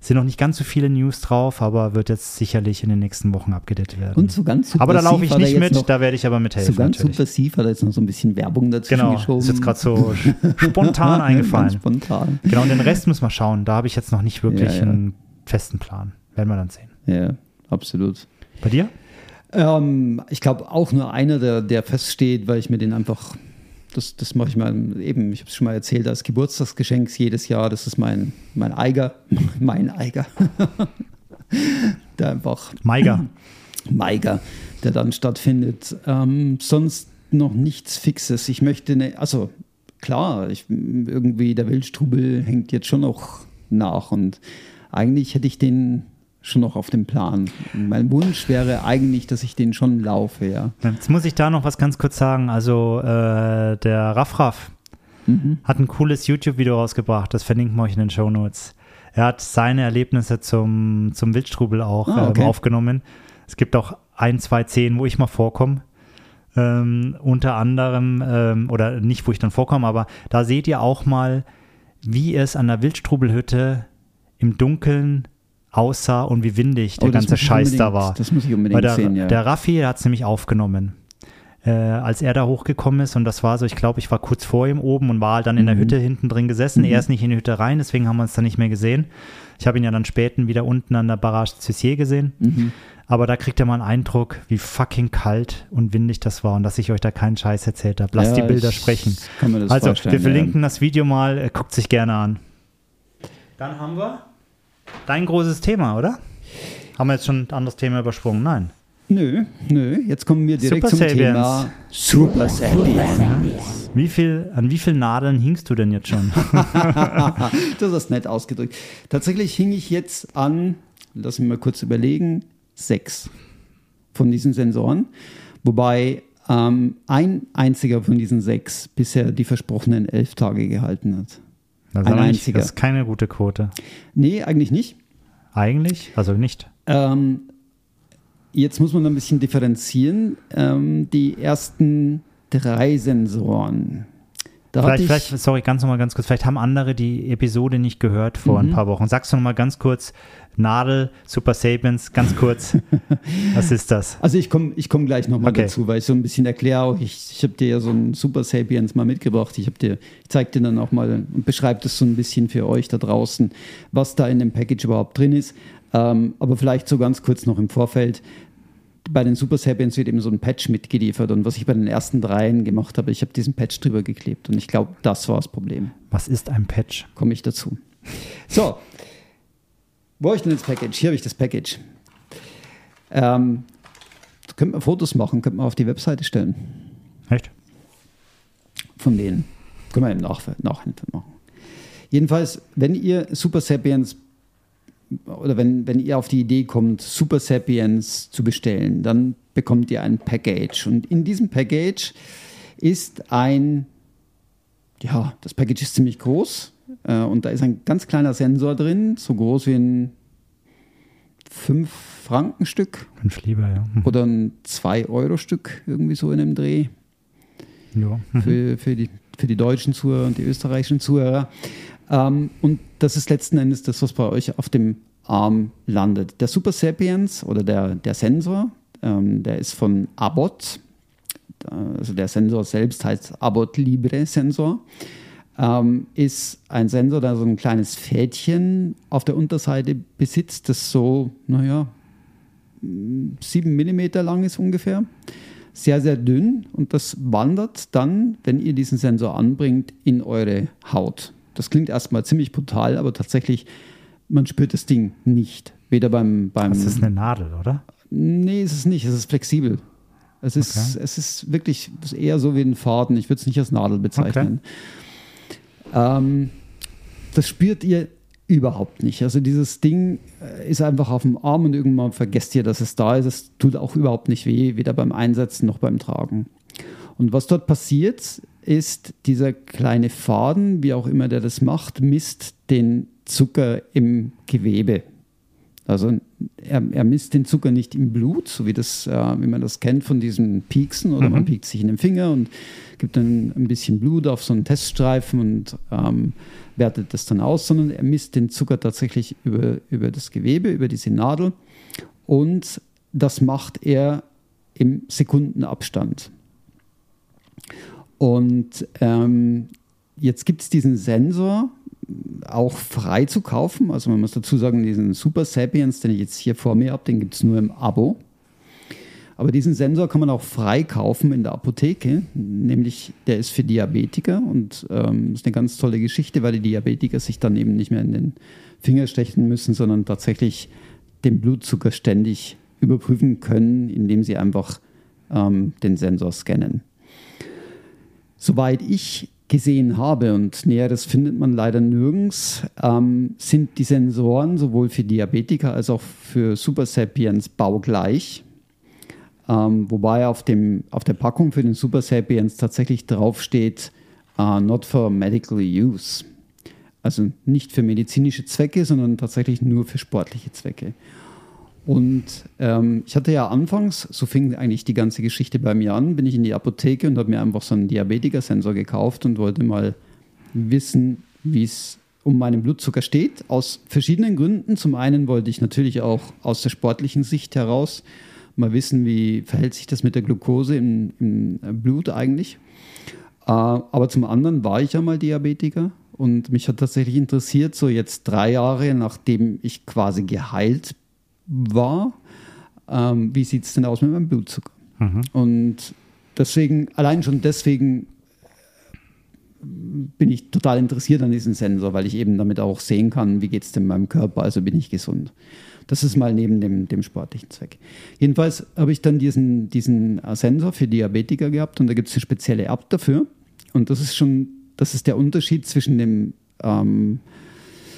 Sind noch nicht ganz so viele News drauf, aber wird jetzt sicherlich in den nächsten Wochen abgedatet werden. Und so ganz Aber da laufe ich nicht mit, noch, da werde ich aber mithelfen. So ganz natürlich. subversiv hat er jetzt noch so ein bisschen Werbung dazu genau, geschoben. Ist jetzt gerade so spontan eingefallen. Ganz spontan. Genau, und den Rest müssen wir schauen. Da habe ich jetzt noch nicht wirklich ja, ja. einen festen Plan. Werden wir dann sehen. Ja, absolut. Bei dir? Ähm, ich glaube auch nur einer, der, der feststeht, weil ich mir den einfach, das, das mache ich mal eben, ich habe es schon mal erzählt, als Geburtstagsgeschenk jedes Jahr. Das ist mein, mein Eiger, mein Eiger. der einfach. Meiger. Meiger, der dann stattfindet. Ähm, sonst noch nichts Fixes. Ich möchte, ne, also klar, ich, irgendwie der Wildstrubel hängt jetzt schon noch nach und eigentlich hätte ich den schon noch auf dem Plan. Mein Wunsch wäre eigentlich, dass ich den schon laufe, ja. Jetzt muss ich da noch was ganz kurz sagen. Also äh, der Raff mhm. hat ein cooles YouTube-Video rausgebracht, das verlinken wir euch in den Show Notes. Er hat seine Erlebnisse zum, zum Wildstrubel auch ah, okay. ähm, aufgenommen. Es gibt auch ein, zwei Szenen, wo ich mal vorkomme. Ähm, unter anderem, ähm, oder nicht, wo ich dann vorkomme, aber da seht ihr auch mal, wie es an der Wildstrubelhütte im Dunkeln aussah und wie windig der oh, ganze Scheiß da war. Das muss ich unbedingt der, sehen, ja. Der Raffi hat es nämlich aufgenommen. Äh, als er da hochgekommen ist und das war so, ich glaube, ich war kurz vor ihm oben und war halt dann in der mhm. Hütte hinten drin gesessen. Mhm. Er ist nicht in die Hütte rein, deswegen haben wir uns dann nicht mehr gesehen. Ich habe ihn ja dann später wieder unten an der Barrage Cussier gesehen. Mhm. Aber da kriegt er mal einen Eindruck, wie fucking kalt und windig das war und dass ich euch da keinen Scheiß erzählt habe. Lasst ja, die Bilder sprechen. also, wir verlinken ja. das Video mal, äh, guckt sich gerne an. Dann haben wir Dein großes Thema, oder? Haben wir jetzt schon ein anderes Thema übersprungen? Nein. Nö, nö. Jetzt kommen wir direkt Super zum. Thema Super Sapiens. Wie viel, an wie vielen Nadeln hingst du denn jetzt schon? das ist nett ausgedrückt. Tatsächlich hing ich jetzt an, lass mich mal kurz überlegen, sechs von diesen Sensoren. Wobei ähm, ein einziger von diesen sechs bisher die versprochenen elf Tage gehalten hat. Das ein einziger. Das ist keine gute Quote. Nee, eigentlich nicht. Eigentlich? Also nicht. Ähm, jetzt muss man ein bisschen differenzieren. Ähm, die ersten drei Sensoren. Da vielleicht, vielleicht, sorry, ganz nochmal ganz kurz, vielleicht haben andere die Episode nicht gehört vor mhm. ein paar Wochen. Sagst du nochmal ganz kurz, Nadel, Super Sapiens, ganz kurz, was ist das? Also ich komme ich komm gleich nochmal okay. dazu, weil ich so ein bisschen erkläre auch, ich, ich habe dir ja so ein Super Sapiens mal mitgebracht. Ich, dir, ich zeige dir dann auch mal und beschreibe das so ein bisschen für euch da draußen, was da in dem Package überhaupt drin ist. Ähm, aber vielleicht so ganz kurz noch im Vorfeld bei den Super Sapiens wird eben so ein Patch mitgeliefert. Und was ich bei den ersten dreien gemacht habe, ich habe diesen Patch drüber geklebt. Und ich glaube, das war das Problem. Was ist ein Patch? Komme ich dazu. So, wo habe ich denn das Package? Hier habe ich das Package. Ähm, könnte man Fotos machen, könnte man auf die Webseite stellen. Echt? Von denen. Können wir im Nach Nachhinein machen. Jedenfalls, wenn ihr Super Sapiens oder wenn, wenn ihr auf die Idee kommt, Super Sapiens zu bestellen, dann bekommt ihr ein Package. Und in diesem Package ist ein, ja, das Package ist ziemlich groß äh, und da ist ein ganz kleiner Sensor drin, so groß wie ein 5 Franken Stück. Fünf lieber, ja. Mhm. Oder ein 2 Euro Stück, irgendwie so in einem Dreh. Ja. Mhm. Für, für, die, für die deutschen Zuhörer und die österreichischen Zuhörer. Ähm, und das ist letzten Endes das, was bei euch auf dem Arm landet. Der Super Sapiens oder der, der Sensor, ähm, der ist von Abbott. Also der Sensor selbst heißt Abbott Libre Sensor. Ähm, ist ein Sensor, der so ein kleines Fädchen auf der Unterseite besitzt, das so, naja, sieben Millimeter lang ist ungefähr. Sehr, sehr dünn und das wandert dann, wenn ihr diesen Sensor anbringt, in eure Haut. Das klingt erstmal ziemlich brutal, aber tatsächlich, man spürt das Ding nicht. Weder beim. beim das ist eine Nadel, oder? Nee, ist es nicht. Es ist flexibel. Es ist, okay. es ist wirklich eher so wie ein Faden. Ich würde es nicht als Nadel bezeichnen. Okay. Ähm, das spürt ihr überhaupt nicht. Also dieses Ding äh, ist einfach auf dem Arm und irgendwann vergesst ihr, dass es da ist. Es tut auch überhaupt nicht weh, weder beim Einsetzen noch beim Tragen. Und was dort passiert, ist dieser kleine Faden, wie auch immer der das macht, misst den Zucker im Gewebe. Also er, er misst den Zucker nicht im Blut, so wie, das, äh, wie man das kennt von diesen Pieksen, oder mhm. man piekt sich in den Finger und gibt dann ein bisschen Blut auf so einen Teststreifen und ähm, wertet das dann aus, sondern er misst den Zucker tatsächlich über, über das Gewebe, über diese Nadel und das macht er im Sekundenabstand. Und ähm, jetzt gibt es diesen Sensor auch frei zu kaufen. Also man muss dazu sagen, diesen Super Sapiens, den ich jetzt hier vor mir habe, den gibt es nur im Abo. Aber diesen Sensor kann man auch frei kaufen in der Apotheke, nämlich der ist für Diabetiker und ähm, ist eine ganz tolle Geschichte, weil die Diabetiker sich dann eben nicht mehr in den Finger stechen müssen, sondern tatsächlich den Blutzucker ständig überprüfen können, indem sie einfach ähm, den Sensor scannen. Soweit ich gesehen habe, und Näheres findet man leider nirgends, ähm, sind die Sensoren sowohl für Diabetiker als auch für Super Sapiens baugleich. Ähm, wobei auf, dem, auf der Packung für den Super Sapiens tatsächlich draufsteht, uh, not for medical use. Also nicht für medizinische Zwecke, sondern tatsächlich nur für sportliche Zwecke. Und ähm, ich hatte ja anfangs, so fing eigentlich die ganze Geschichte bei mir an, bin ich in die Apotheke und habe mir einfach so einen Diabetikersensor gekauft und wollte mal wissen, wie es um meinen Blutzucker steht. Aus verschiedenen Gründen. Zum einen wollte ich natürlich auch aus der sportlichen Sicht heraus mal wissen, wie verhält sich das mit der Glucose im, im Blut eigentlich. Äh, aber zum anderen war ich ja mal Diabetiker und mich hat tatsächlich interessiert, so jetzt drei Jahre nachdem ich quasi geheilt war, ähm, wie sieht es denn aus mit meinem Blutzucker? Mhm. Und deswegen, allein schon deswegen bin ich total interessiert an diesem Sensor, weil ich eben damit auch sehen kann, wie geht es denn meinem Körper, also bin ich gesund. Das ist mal neben dem, dem sportlichen Zweck. Jedenfalls habe ich dann diesen, diesen Sensor für Diabetiker gehabt und da gibt es eine spezielle App dafür. Und das ist schon, das ist der Unterschied zwischen dem ähm,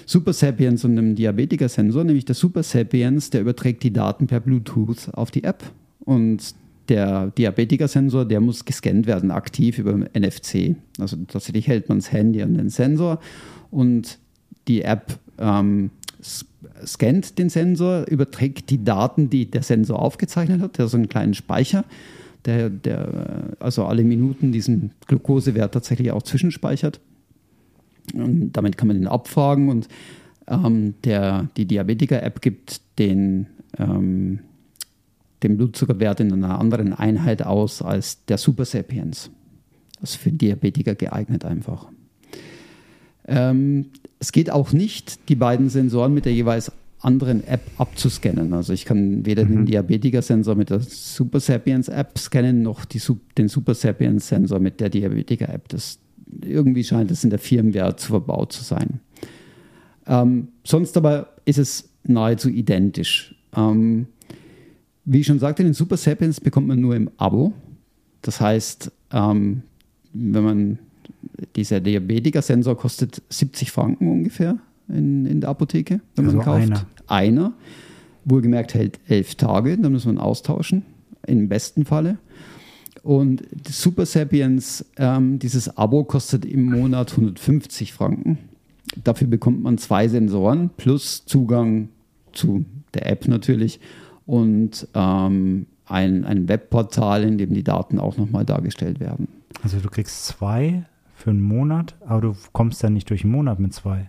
Super Sapiens und dem Diabetiker-Sensor, nämlich der Super Sapiens, der überträgt die Daten per Bluetooth auf die App. Und der Diabetiker-Sensor, der muss gescannt werden, aktiv über NFC. Also tatsächlich hält man das Handy an den Sensor und die App ähm, scannt den Sensor, überträgt die Daten, die der Sensor aufgezeichnet hat, der so einen kleinen Speicher, der, der also alle Minuten diesen Glukosewert tatsächlich auch zwischenspeichert. Und damit kann man den abfragen und ähm, der, die Diabetiker-App gibt den, ähm, den Blutzuckerwert in einer anderen Einheit aus als der Super Sapiens. Das ist für Diabetiker geeignet einfach. Ähm, es geht auch nicht, die beiden Sensoren mit der jeweils anderen App abzuscannen. Also ich kann weder mhm. den Diabetiker-Sensor mit der Super Sapiens App scannen, noch die, den Super Sapiens Sensor mit der Diabetiker App. Das irgendwie scheint es in der Firmware zu verbaut zu sein. Ähm, sonst aber ist es nahezu identisch. Ähm, wie ich schon sagte, den Super Sapiens bekommt man nur im Abo. Das heißt, ähm, wenn man dieser Diabetiker-Sensor kostet 70 Franken ungefähr in, in der Apotheke, wenn also man kauft. Einer. einer. Wohlgemerkt hält elf Tage, dann muss man austauschen, im besten Falle. Und Super Sapiens, ähm, dieses Abo kostet im Monat 150 Franken. Dafür bekommt man zwei Sensoren plus Zugang zu der App natürlich und ähm, ein, ein Webportal, in dem die Daten auch nochmal dargestellt werden. Also du kriegst zwei für einen Monat, aber du kommst dann nicht durch einen Monat mit zwei.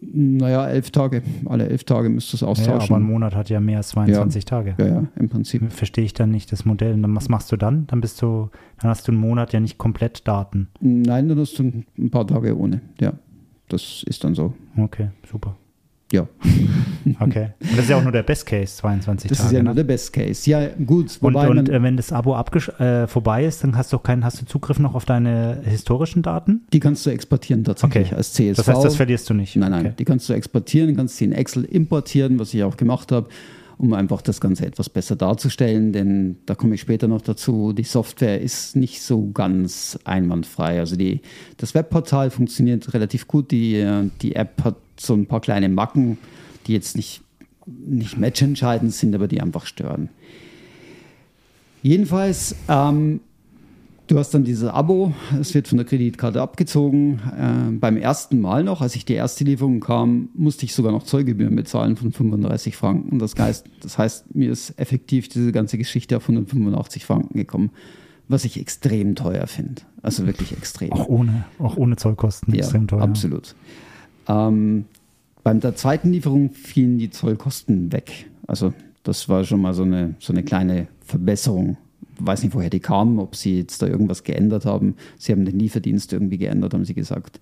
Naja, elf Tage. Alle elf Tage müsstest du es austauschen. Ja, aber ein Monat hat ja mehr als 22 ja. Tage. Ja, ja, im Prinzip. Verstehe ich dann nicht das Modell. Und dann, was machst du dann? Dann bist du, dann hast du einen Monat ja nicht komplett Daten. Nein, dann hast du ein paar Tage ohne. Ja, das ist dann so. Okay, super. Ja. Okay. Und das ist ja auch nur der Best Case, 22 das Tage. Das ist ja ne? nur der Best Case. Ja, gut. Und, und äh, wenn das Abo äh, vorbei ist, dann hast du keinen, hast du Zugriff noch auf deine historischen Daten? Die kannst du exportieren tatsächlich okay. als CSV. Das heißt, das verlierst du nicht? Nein, nein. Okay. Die kannst du exportieren, kannst sie in Excel importieren, was ich auch gemacht habe um einfach das Ganze etwas besser darzustellen, denn da komme ich später noch dazu. Die Software ist nicht so ganz einwandfrei. Also die, das Webportal funktioniert relativ gut. Die, äh, die App hat so ein paar kleine Macken, die jetzt nicht, nicht matchentscheidend sind, aber die einfach stören. Jedenfalls, ähm, du hast dann dieses Abo, es wird von der Kreditkarte abgezogen. Äh, beim ersten Mal noch, als ich die erste Lieferung kam, musste ich sogar noch Zollgebühren bezahlen von 35 Franken. Das heißt, das heißt, mir ist effektiv diese ganze Geschichte auf 185 Franken gekommen, was ich extrem teuer finde. Also wirklich extrem. Auch ohne, auch ohne Zollkosten ja, extrem teuer. Absolut. Ähm, beim der zweiten Lieferung fielen die Zollkosten weg. Also das war schon mal so eine, so eine kleine Verbesserung. Ich weiß nicht, woher die kamen, ob sie jetzt da irgendwas geändert haben. Sie haben den Lieferdienst irgendwie geändert, haben sie gesagt.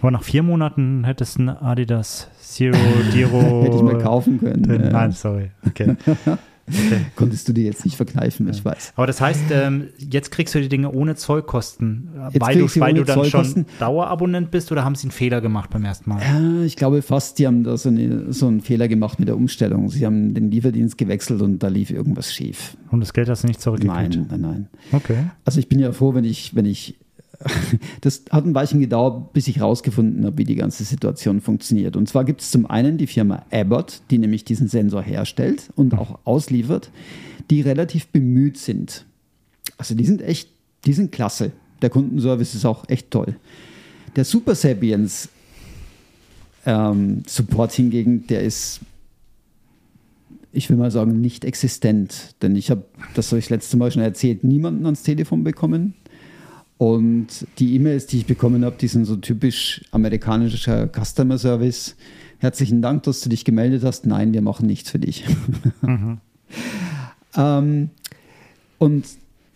Aber nach vier Monaten hättest du ein Adidas Zero Diro. Hätte ich mal kaufen können. Nein, sorry. Okay. Okay. Konntest du dir jetzt nicht verkneifen, ja. ich weiß. Aber das heißt, ähm, jetzt kriegst du die Dinge ohne Zollkosten, jetzt weil, du, weil du dann schon Dauerabonnent bist oder haben sie einen Fehler gemacht beim ersten Mal? Ja, ich glaube fast, die haben da so, eine, so einen Fehler gemacht mit der Umstellung. Sie haben den Lieferdienst gewechselt und da lief irgendwas schief. Und das Geld hast du nicht zurückgekriegt? Nein, nein, nein. Okay. Also ich bin ja froh, wenn ich, wenn ich das hat ein Weilchen gedauert, bis ich herausgefunden habe, wie die ganze Situation funktioniert. Und zwar gibt es zum einen die Firma Abbott, die nämlich diesen Sensor herstellt und auch ausliefert, die relativ bemüht sind. Also die sind echt, die sind klasse. Der Kundenservice ist auch echt toll. Der Super Sapiens ähm, Support hingegen, der ist, ich will mal sagen, nicht existent. Denn ich habe, das habe ich letzte Mal schon erzählt, niemanden ans Telefon bekommen. Und die E-Mails, die ich bekommen habe, die sind so typisch amerikanischer Customer Service. Herzlichen Dank, dass du dich gemeldet hast. Nein, wir machen nichts für dich. Mhm. ähm, und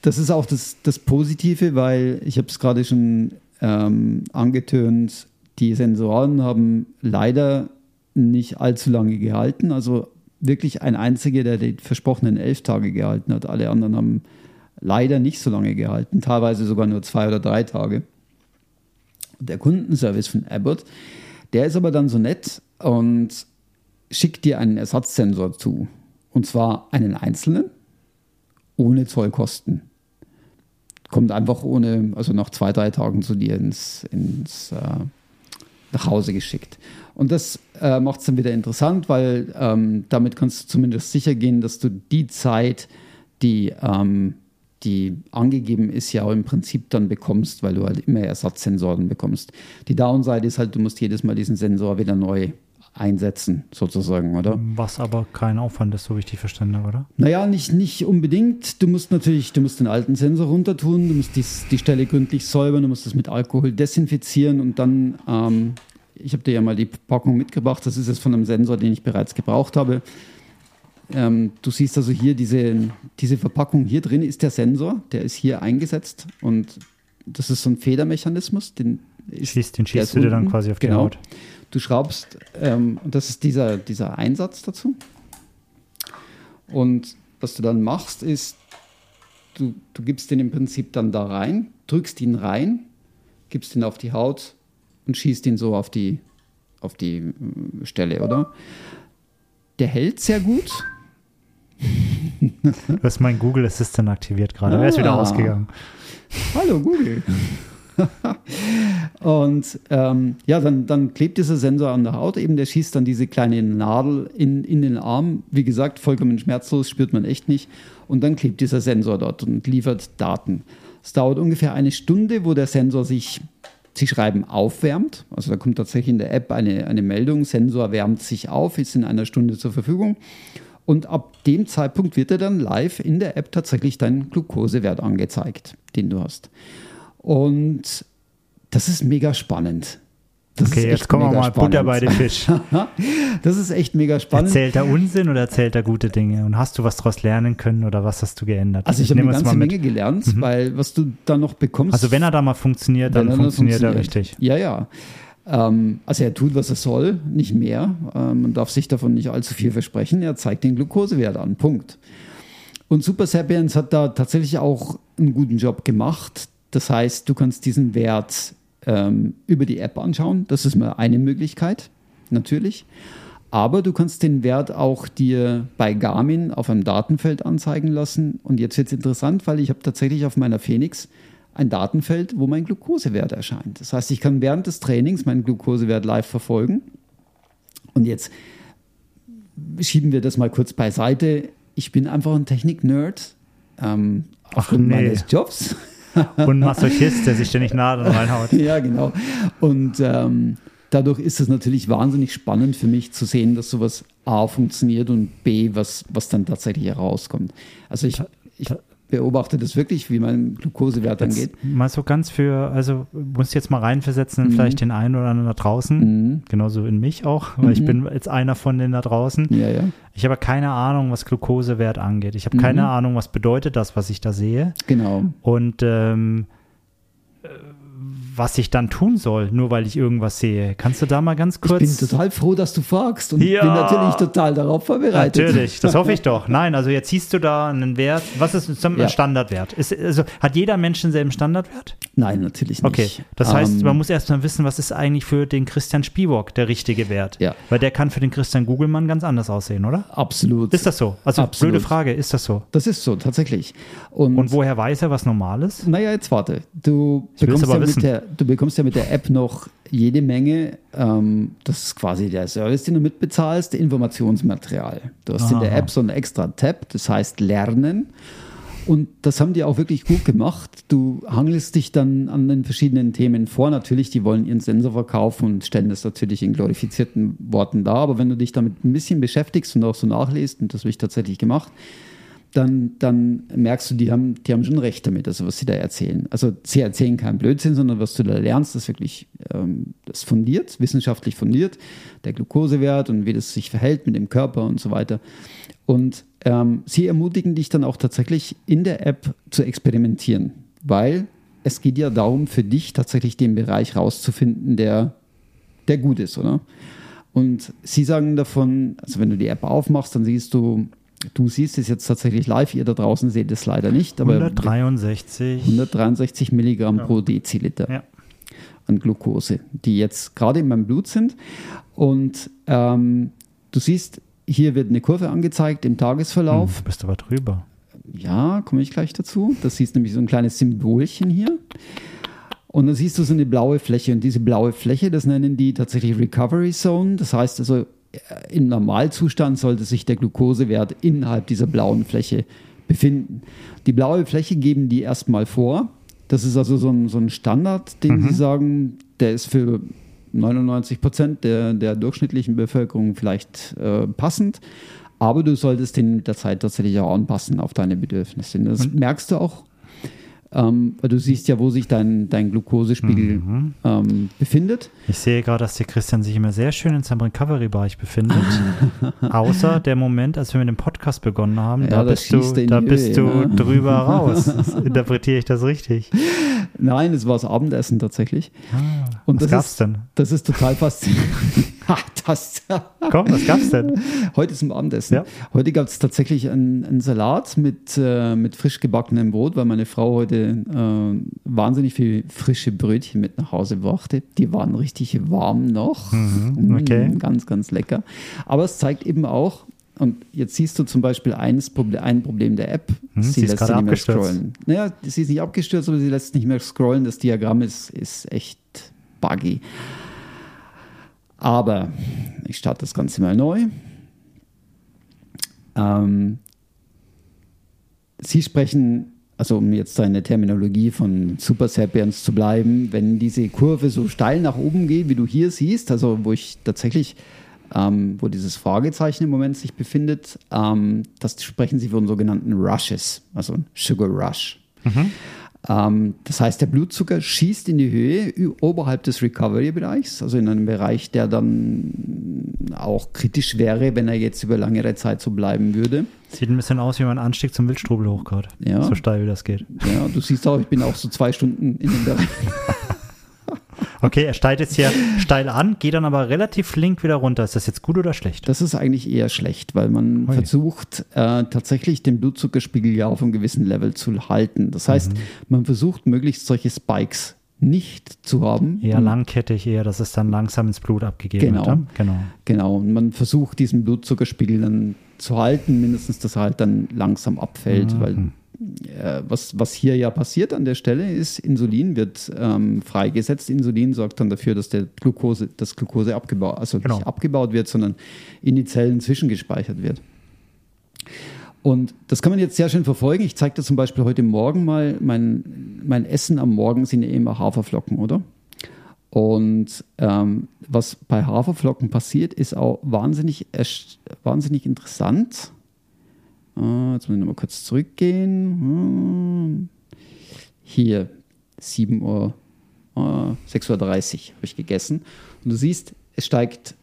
das ist auch das, das Positive, weil ich habe es gerade schon ähm, angetönt, die Sensoren haben leider nicht allzu lange gehalten. Also wirklich ein einziger, der die versprochenen elf Tage gehalten hat. Alle anderen haben leider nicht so lange gehalten, teilweise sogar nur zwei oder drei Tage. Der Kundenservice von Abbott, der ist aber dann so nett und schickt dir einen Ersatzsensor zu. Und zwar einen einzelnen, ohne Zollkosten. kommt einfach ohne, also nach zwei, drei Tagen zu dir ins, ins äh, nach Hause geschickt. Und das äh, macht es dann wieder interessant, weil ähm, damit kannst du zumindest sicher gehen, dass du die Zeit, die, ähm, die angegeben ist, ja auch im Prinzip dann bekommst, weil du halt immer Ersatzsensoren bekommst. Die Downside ist halt, du musst jedes Mal diesen Sensor wieder neu einsetzen, sozusagen, oder? Was aber kein Aufwand ist, so wie ich die verstanden oder? Naja, nicht, nicht unbedingt. Du musst natürlich, du musst den alten Sensor runter tun, du musst die, die Stelle gründlich säubern, du musst das mit Alkohol desinfizieren und dann, ähm, ich habe dir ja mal die Packung mitgebracht, das ist jetzt von einem Sensor, den ich bereits gebraucht habe. Ähm, du siehst also hier diese, diese Verpackung, hier drin ist der Sensor, der ist hier eingesetzt und das ist so ein Federmechanismus, den schießt, den schießt du dir dann quasi auf die genau. Haut. Du schraubst, ähm, und das ist dieser, dieser Einsatz dazu. Und was du dann machst, ist, du, du gibst den im Prinzip dann da rein, drückst ihn rein, gibst ihn auf die Haut und schießt ihn so auf die, auf die äh, Stelle, oder? Der hält sehr gut. Du hast mein Google Assistant aktiviert gerade. Ah. Er ist wieder ah. ausgegangen. Hallo Google. und ähm, ja, dann, dann klebt dieser Sensor an der Haut, eben der schießt dann diese kleine Nadel in, in den Arm. Wie gesagt, vollkommen schmerzlos, spürt man echt nicht. Und dann klebt dieser Sensor dort und liefert Daten. Es dauert ungefähr eine Stunde, wo der Sensor sich, Sie schreiben, aufwärmt. Also da kommt tatsächlich in der App eine, eine Meldung, Sensor wärmt sich auf, ist in einer Stunde zur Verfügung. Und ab dem Zeitpunkt wird er dann live in der App tatsächlich dein Glukosewert angezeigt, den du hast. Und das ist mega spannend. Das okay, jetzt kommen wir mal spannend. Butter bei den Fisch. das ist echt mega spannend. Erzählt er Unsinn oder erzählt er gute Dinge? Und hast du was daraus lernen können oder was hast du geändert? Also ich, ich habe eine ganze Menge gelernt, mhm. weil was du da noch bekommst. Also wenn er da mal funktioniert, dann funktioniert, funktioniert, er richtig. Ja, ja. Ähm, also er tut, was er soll, nicht mehr. Ähm, man darf sich davon nicht allzu viel versprechen. Er zeigt den Glukosewert an. Punkt. Und Super Sapiens hat da tatsächlich auch einen guten Job gemacht. Das heißt, du kannst diesen Wert ähm, über die App anschauen. Das ist mal eine Möglichkeit, natürlich. Aber du kannst den Wert auch dir bei Garmin auf einem Datenfeld anzeigen lassen. Und jetzt wird es interessant, weil ich habe tatsächlich auf meiner Phoenix ein Datenfeld, wo mein Glukosewert erscheint. Das heißt, ich kann während des Trainings meinen Glukosewert live verfolgen. Und jetzt schieben wir das mal kurz beiseite. Ich bin einfach ein Technik-Nerd ähm, aufgrund nee. meines Jobs. Und Masochist, der sich ständig Nadeln reinhaut. ja, genau. Und ähm, dadurch ist es natürlich wahnsinnig spannend für mich zu sehen, dass sowas A funktioniert und B, was, was dann tatsächlich herauskommt. Also ich, ich beobachte das wirklich, wie mein Glukosewert dann geht. Mal so ganz für, also muss jetzt mal reinversetzen, mhm. vielleicht den einen oder anderen da draußen, mhm. genauso in mich auch, weil mhm. ich bin jetzt einer von denen da draußen. Ja, ja. Ich habe keine Ahnung, was Glukosewert angeht. Ich habe keine mhm. Ahnung, was bedeutet das, was ich da sehe. Genau. Und ähm, was ich dann tun soll, nur weil ich irgendwas sehe. Kannst du da mal ganz kurz. Ich bin total froh, dass du fragst und ja, bin natürlich total darauf vorbereitet. Natürlich, das hoffe ich doch. Nein, also jetzt siehst du da einen Wert. Was ist ein ja. Standardwert? Ist, also, hat jeder Mensch denselben Standardwert? Nein, natürlich nicht. Okay, das heißt, ähm, man muss erst mal wissen, was ist eigentlich für den Christian Spiewak der richtige Wert? Ja. Weil der kann für den Christian Gugelmann ganz anders aussehen, oder? Absolut. Ist das so? Also, Absolut. blöde Frage, ist das so? Das ist so, tatsächlich. Und, und woher weiß er was Normales? Naja, jetzt warte. Du bekommst, ja mit der, du bekommst ja mit der App noch jede Menge, ähm, das ist quasi der Service, den du mitbezahlst, Informationsmaterial. Du hast Aha. in der App so einen extra Tab, das heißt Lernen. Und das haben die auch wirklich gut gemacht. Du hangelst dich dann an den verschiedenen Themen vor. Natürlich, die wollen ihren Sensor verkaufen und stellen das natürlich in glorifizierten Worten dar. Aber wenn du dich damit ein bisschen beschäftigst und auch so nachliest, und das habe ich tatsächlich gemacht, dann, dann merkst du, die haben, die haben schon recht damit, also was sie da erzählen. Also sie erzählen keinen Blödsinn, sondern was du da lernst, ist wirklich ähm, das fundiert, wissenschaftlich fundiert, der Glukosewert und wie das sich verhält mit dem Körper und so weiter. Und ähm, sie ermutigen dich dann auch tatsächlich in der App zu experimentieren, weil es geht ja darum, für dich tatsächlich den Bereich rauszufinden, der, der gut ist, oder? Und sie sagen davon, also wenn du die App aufmachst, dann siehst du Du siehst es jetzt tatsächlich live, ihr da draußen seht es leider nicht. Aber 163. 163 Milligramm ja. pro Deziliter ja. an Glucose, die jetzt gerade in meinem Blut sind. Und ähm, du siehst, hier wird eine Kurve angezeigt im Tagesverlauf. Hm, bist aber drüber. Ja, komme ich gleich dazu. Das siehst nämlich so ein kleines Symbolchen hier. Und dann siehst du so eine blaue Fläche. Und diese blaue Fläche, das nennen die tatsächlich Recovery Zone. Das heißt also, im Normalzustand sollte sich der Glukosewert innerhalb dieser blauen Fläche befinden. Die blaue Fläche geben die erstmal vor. Das ist also so ein, so ein Standard, den mhm. sie sagen, der ist für 99 Prozent der, der durchschnittlichen Bevölkerung vielleicht äh, passend. Aber du solltest den mit der Zeit tatsächlich auch anpassen auf deine Bedürfnisse. Das merkst du auch ähm, weil du siehst ja, wo sich dein, dein Glukosespiegel mhm. ähm, befindet. Ich sehe gerade, dass der Christian sich immer sehr schön in seinem Recovery-Bereich befindet. Außer der Moment, als wir mit dem Podcast begonnen haben, ja, da bist du, da bist du ne? drüber raus. Interpretiere ich das richtig? Nein, es war das Abendessen tatsächlich. Ah, Und was gab's ist, denn? Das ist total faszinierend. Das. Komm, was gab's denn? Heute zum Abendessen. Ja. Heute gab es tatsächlich einen, einen, Salat mit, äh, mit frisch gebackenem Brot, weil meine Frau heute äh, wahnsinnig viel frische Brötchen mit nach Hause brachte. Die waren richtig warm noch. Mhm, okay. Mm, ganz, ganz lecker. Aber es zeigt eben auch, und jetzt siehst du zum Beispiel eines Problem, ein Problem der App. Hm, sie, sie lässt nicht mehr scrollen. Naja, sie ist nicht abgestürzt, aber sie lässt nicht mehr scrollen. Das Diagramm ist, ist echt buggy. Aber ich starte das Ganze mal neu. Ähm, Sie sprechen, also um jetzt seine Terminologie von Super Sapiens zu bleiben, wenn diese Kurve so steil nach oben geht, wie du hier siehst, also wo ich tatsächlich, ähm, wo dieses Fragezeichen im Moment sich befindet, ähm, das sprechen Sie von sogenannten Rushes, also Sugar Rush. Mhm. Ähm, das heißt, der Blutzucker schießt in die Höhe oberhalb des Recovery-Bereichs, also in einem Bereich, der dann auch kritisch wäre, wenn er jetzt über längere Zeit so bleiben würde. Sieht ein bisschen aus wie mein Anstieg zum Wildstrubel hoch gerade. Ja. So steil wie das geht. Ja, du siehst auch, ich bin auch so zwei Stunden in dem Bereich. Okay, er steigt jetzt hier steil an, geht dann aber relativ flink wieder runter. Ist das jetzt gut oder schlecht? Das ist eigentlich eher schlecht, weil man Ui. versucht äh, tatsächlich den Blutzuckerspiegel ja auf einem gewissen Level zu halten. Das heißt, mhm. man versucht möglichst solche Spikes nicht zu haben. Eher langkettig, eher, dass es dann langsam ins Blut abgegeben genau, wird. Genau. Genau. Und man versucht diesen Blutzuckerspiegel dann zu halten, mindestens, dass er halt dann langsam abfällt, mhm. weil äh, was, was hier ja passiert an der Stelle ist, Insulin wird ähm, freigesetzt. Insulin sorgt dann dafür, dass der Glucose, das Glucose abgebaut, also genau. nicht abgebaut wird, sondern in die Zellen zwischengespeichert wird. Und das kann man jetzt sehr schön verfolgen. Ich zeige dir zum Beispiel heute Morgen mal, mein, mein Essen am Morgen sind ja immer Haferflocken, oder? Und ähm, was bei Haferflocken passiert, ist auch wahnsinnig, wahnsinnig interessant. Ah, jetzt muss ich nochmal kurz zurückgehen. Hm. Hier, 7 Uhr, 6.30 Uhr habe ich gegessen. Und du siehst, es steigt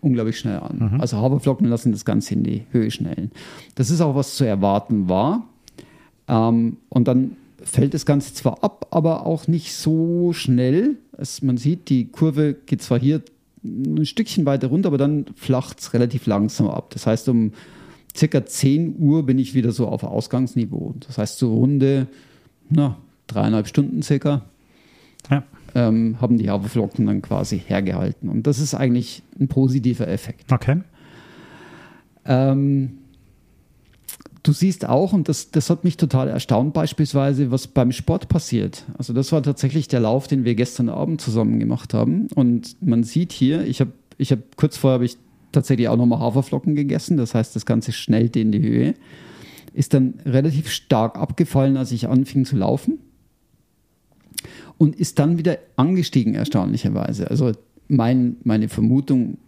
unglaublich schnell an. Mhm. Also Haferflocken lassen das Ganze in die Höhe schnellen. Das ist auch, was zu erwarten war. Ähm, und dann fällt das Ganze zwar ab, aber auch nicht so schnell. Es, man sieht, die Kurve geht zwar hier ein Stückchen weiter runter, aber dann flacht es relativ langsam ab. Das heißt, um circa 10 Uhr bin ich wieder so auf Ausgangsniveau. Das heißt, so runde, na, dreieinhalb Stunden circa, ja. ähm, haben die Haferflocken dann quasi hergehalten. Und das ist eigentlich ein positiver Effekt. Okay. Ähm, du siehst auch, und das, das hat mich total erstaunt, beispielsweise, was beim Sport passiert. Also, das war tatsächlich der Lauf, den wir gestern Abend zusammen gemacht haben. Und man sieht hier, ich habe ich hab, kurz vorher habe ich tatsächlich auch nochmal Haferflocken gegessen. Das heißt, das Ganze schnellte in die Höhe. Ist dann relativ stark abgefallen, als ich anfing zu laufen. Und ist dann wieder angestiegen, erstaunlicherweise. Also mein, meine Vermutung,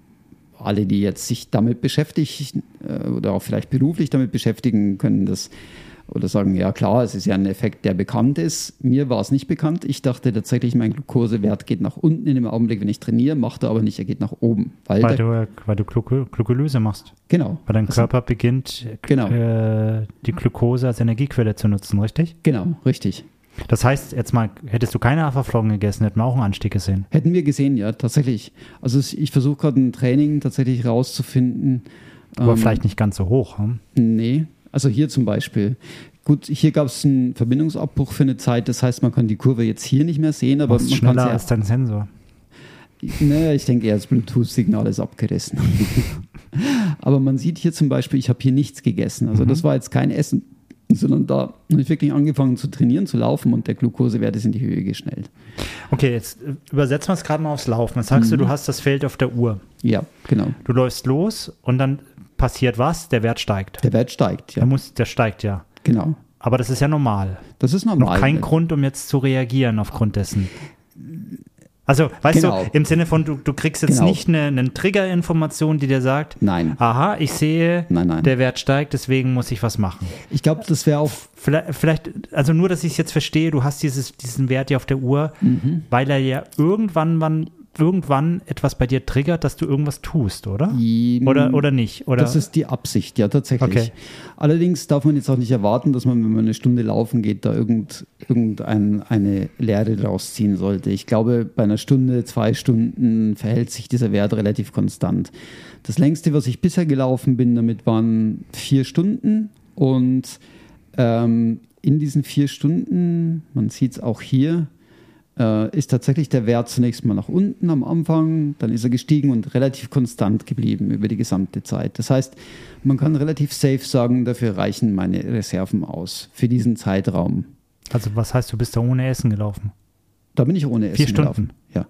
alle, die jetzt sich damit beschäftigen äh, oder auch vielleicht beruflich damit beschäftigen, können das oder sagen, ja klar, es ist ja ein Effekt, der bekannt ist. Mir war es nicht bekannt. Ich dachte tatsächlich, mein Glukosewert geht nach unten in dem Augenblick, wenn ich trainiere, macht er aber nicht, er geht nach oben. Weil, weil du, weil du Glukolyse machst. Genau. Weil dein also, Körper beginnt, genau. äh, die Glukose als Energiequelle zu nutzen, richtig? Genau, richtig. Das heißt, jetzt mal, hättest du keine Haferflocken gegessen, hätten wir auch einen Anstieg gesehen. Hätten wir gesehen, ja, tatsächlich. Also ich versuche gerade ein Training tatsächlich rauszufinden. Aber ähm, vielleicht nicht ganz so hoch. Hm? Nee, also hier zum Beispiel. Gut, hier gab es einen Verbindungsabbruch für eine Zeit, das heißt, man kann die Kurve jetzt hier nicht mehr sehen, aber man schneller kann als dein Sensor. Naja, ich denke eher, das Bluetooth-Signal ist abgerissen. aber man sieht hier zum Beispiel, ich habe hier nichts gegessen. Also mhm. das war jetzt kein Essen, sondern da habe ich wirklich angefangen zu trainieren, zu laufen und der Glukosewert ist in die Höhe geschnellt. Okay, jetzt äh, übersetzen wir es gerade mal aufs Laufen. Jetzt sagst mhm. du, du hast das Feld auf der Uhr. Ja, genau. Du läufst los und dann passiert was? Der Wert steigt. Der Wert steigt, ja. Der, muss, der steigt, ja. Genau. Aber das ist ja normal. Das ist normal. Noch kein Grund, um jetzt zu reagieren aufgrund dessen. Also, weißt genau. du, im Sinne von, du, du kriegst jetzt genau. nicht eine, eine Triggerinformation, die dir sagt, nein. aha, ich sehe, nein, nein. der Wert steigt, deswegen muss ich was machen. Ich glaube, das wäre auch. Vielleicht, vielleicht, also nur, dass ich es jetzt verstehe, du hast dieses, diesen Wert ja auf der Uhr, mhm. weil er ja irgendwann wann irgendwann etwas bei dir triggert, dass du irgendwas tust, oder? Oder, oder nicht? Oder? Das ist die Absicht, ja, tatsächlich. Okay. Allerdings darf man jetzt auch nicht erwarten, dass man, wenn man eine Stunde laufen geht, da irgend, irgendeine Lehre draus ziehen sollte. Ich glaube, bei einer Stunde, zwei Stunden verhält sich dieser Wert relativ konstant. Das längste, was ich bisher gelaufen bin, damit waren vier Stunden und ähm, in diesen vier Stunden, man sieht es auch hier, äh, ist tatsächlich der Wert zunächst mal nach unten am Anfang, dann ist er gestiegen und relativ konstant geblieben über die gesamte Zeit. Das heißt, man kann relativ safe sagen, dafür reichen meine Reserven aus für diesen Zeitraum. Also was heißt, du bist da ohne Essen gelaufen? Da bin ich ohne Essen Vier Stunden. gelaufen. Ja.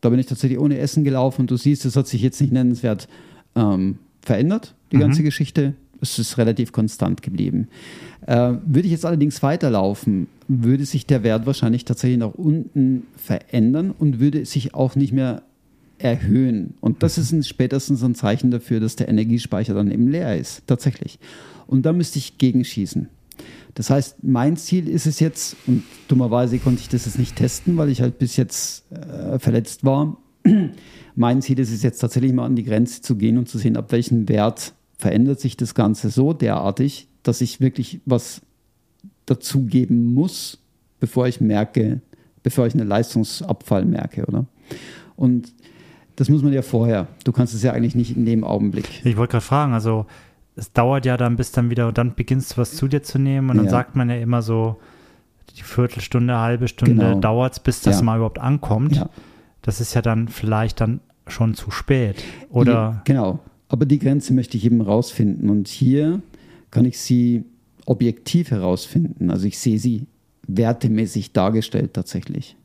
Da bin ich tatsächlich ohne Essen gelaufen und du siehst, es hat sich jetzt nicht nennenswert ähm, verändert, die mhm. ganze Geschichte es ist relativ konstant geblieben. Äh, würde ich jetzt allerdings weiterlaufen, würde sich der Wert wahrscheinlich tatsächlich nach unten verändern und würde sich auch nicht mehr erhöhen. Und das ist ein, spätestens ein Zeichen dafür, dass der Energiespeicher dann eben leer ist, tatsächlich. Und da müsste ich gegenschießen. Das heißt, mein Ziel ist es jetzt, und dummerweise konnte ich das jetzt nicht testen, weil ich halt bis jetzt äh, verletzt war. mein Ziel ist es jetzt tatsächlich mal an die Grenze zu gehen und zu sehen, ab welchem Wert verändert sich das Ganze so derartig, dass ich wirklich was dazugeben muss, bevor ich merke, bevor ich einen Leistungsabfall merke, oder? Und das muss man ja vorher. Du kannst es ja eigentlich nicht in dem Augenblick. Ich wollte gerade fragen, also es dauert ja dann, bis dann wieder, und dann beginnst du was zu dir zu nehmen und dann ja. sagt man ja immer so, die Viertelstunde, halbe Stunde genau. dauert es, bis das ja. mal überhaupt ankommt. Ja. Das ist ja dann vielleicht dann schon zu spät. Oder? genau. Aber die Grenze möchte ich eben rausfinden. Und hier kann ich sie objektiv herausfinden. Also ich sehe sie wertemäßig dargestellt tatsächlich.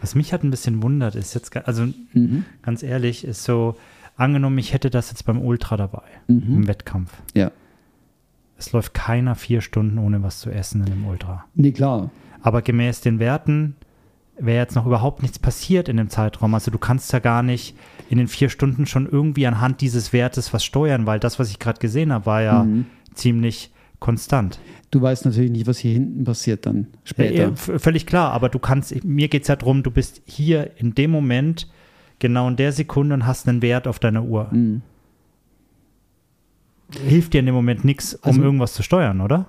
Was mich halt ein bisschen wundert, ist jetzt, also mhm. ganz ehrlich, ist so, angenommen, ich hätte das jetzt beim Ultra dabei, mhm. im Wettkampf. Ja. Es läuft keiner vier Stunden ohne was zu essen in dem Ultra. Nee, klar. Aber gemäß den Werten wäre jetzt noch überhaupt nichts passiert in dem Zeitraum. Also du kannst ja gar nicht in den vier Stunden schon irgendwie anhand dieses Wertes was steuern, weil das, was ich gerade gesehen habe, war ja mhm. ziemlich konstant. Du weißt natürlich nicht, was hier hinten passiert dann später. Ja, völlig klar, aber du kannst, mir geht es ja darum, du bist hier in dem Moment, genau in der Sekunde und hast einen Wert auf deiner Uhr. Mhm. Hilft dir in dem Moment nichts, um also, irgendwas zu steuern, oder?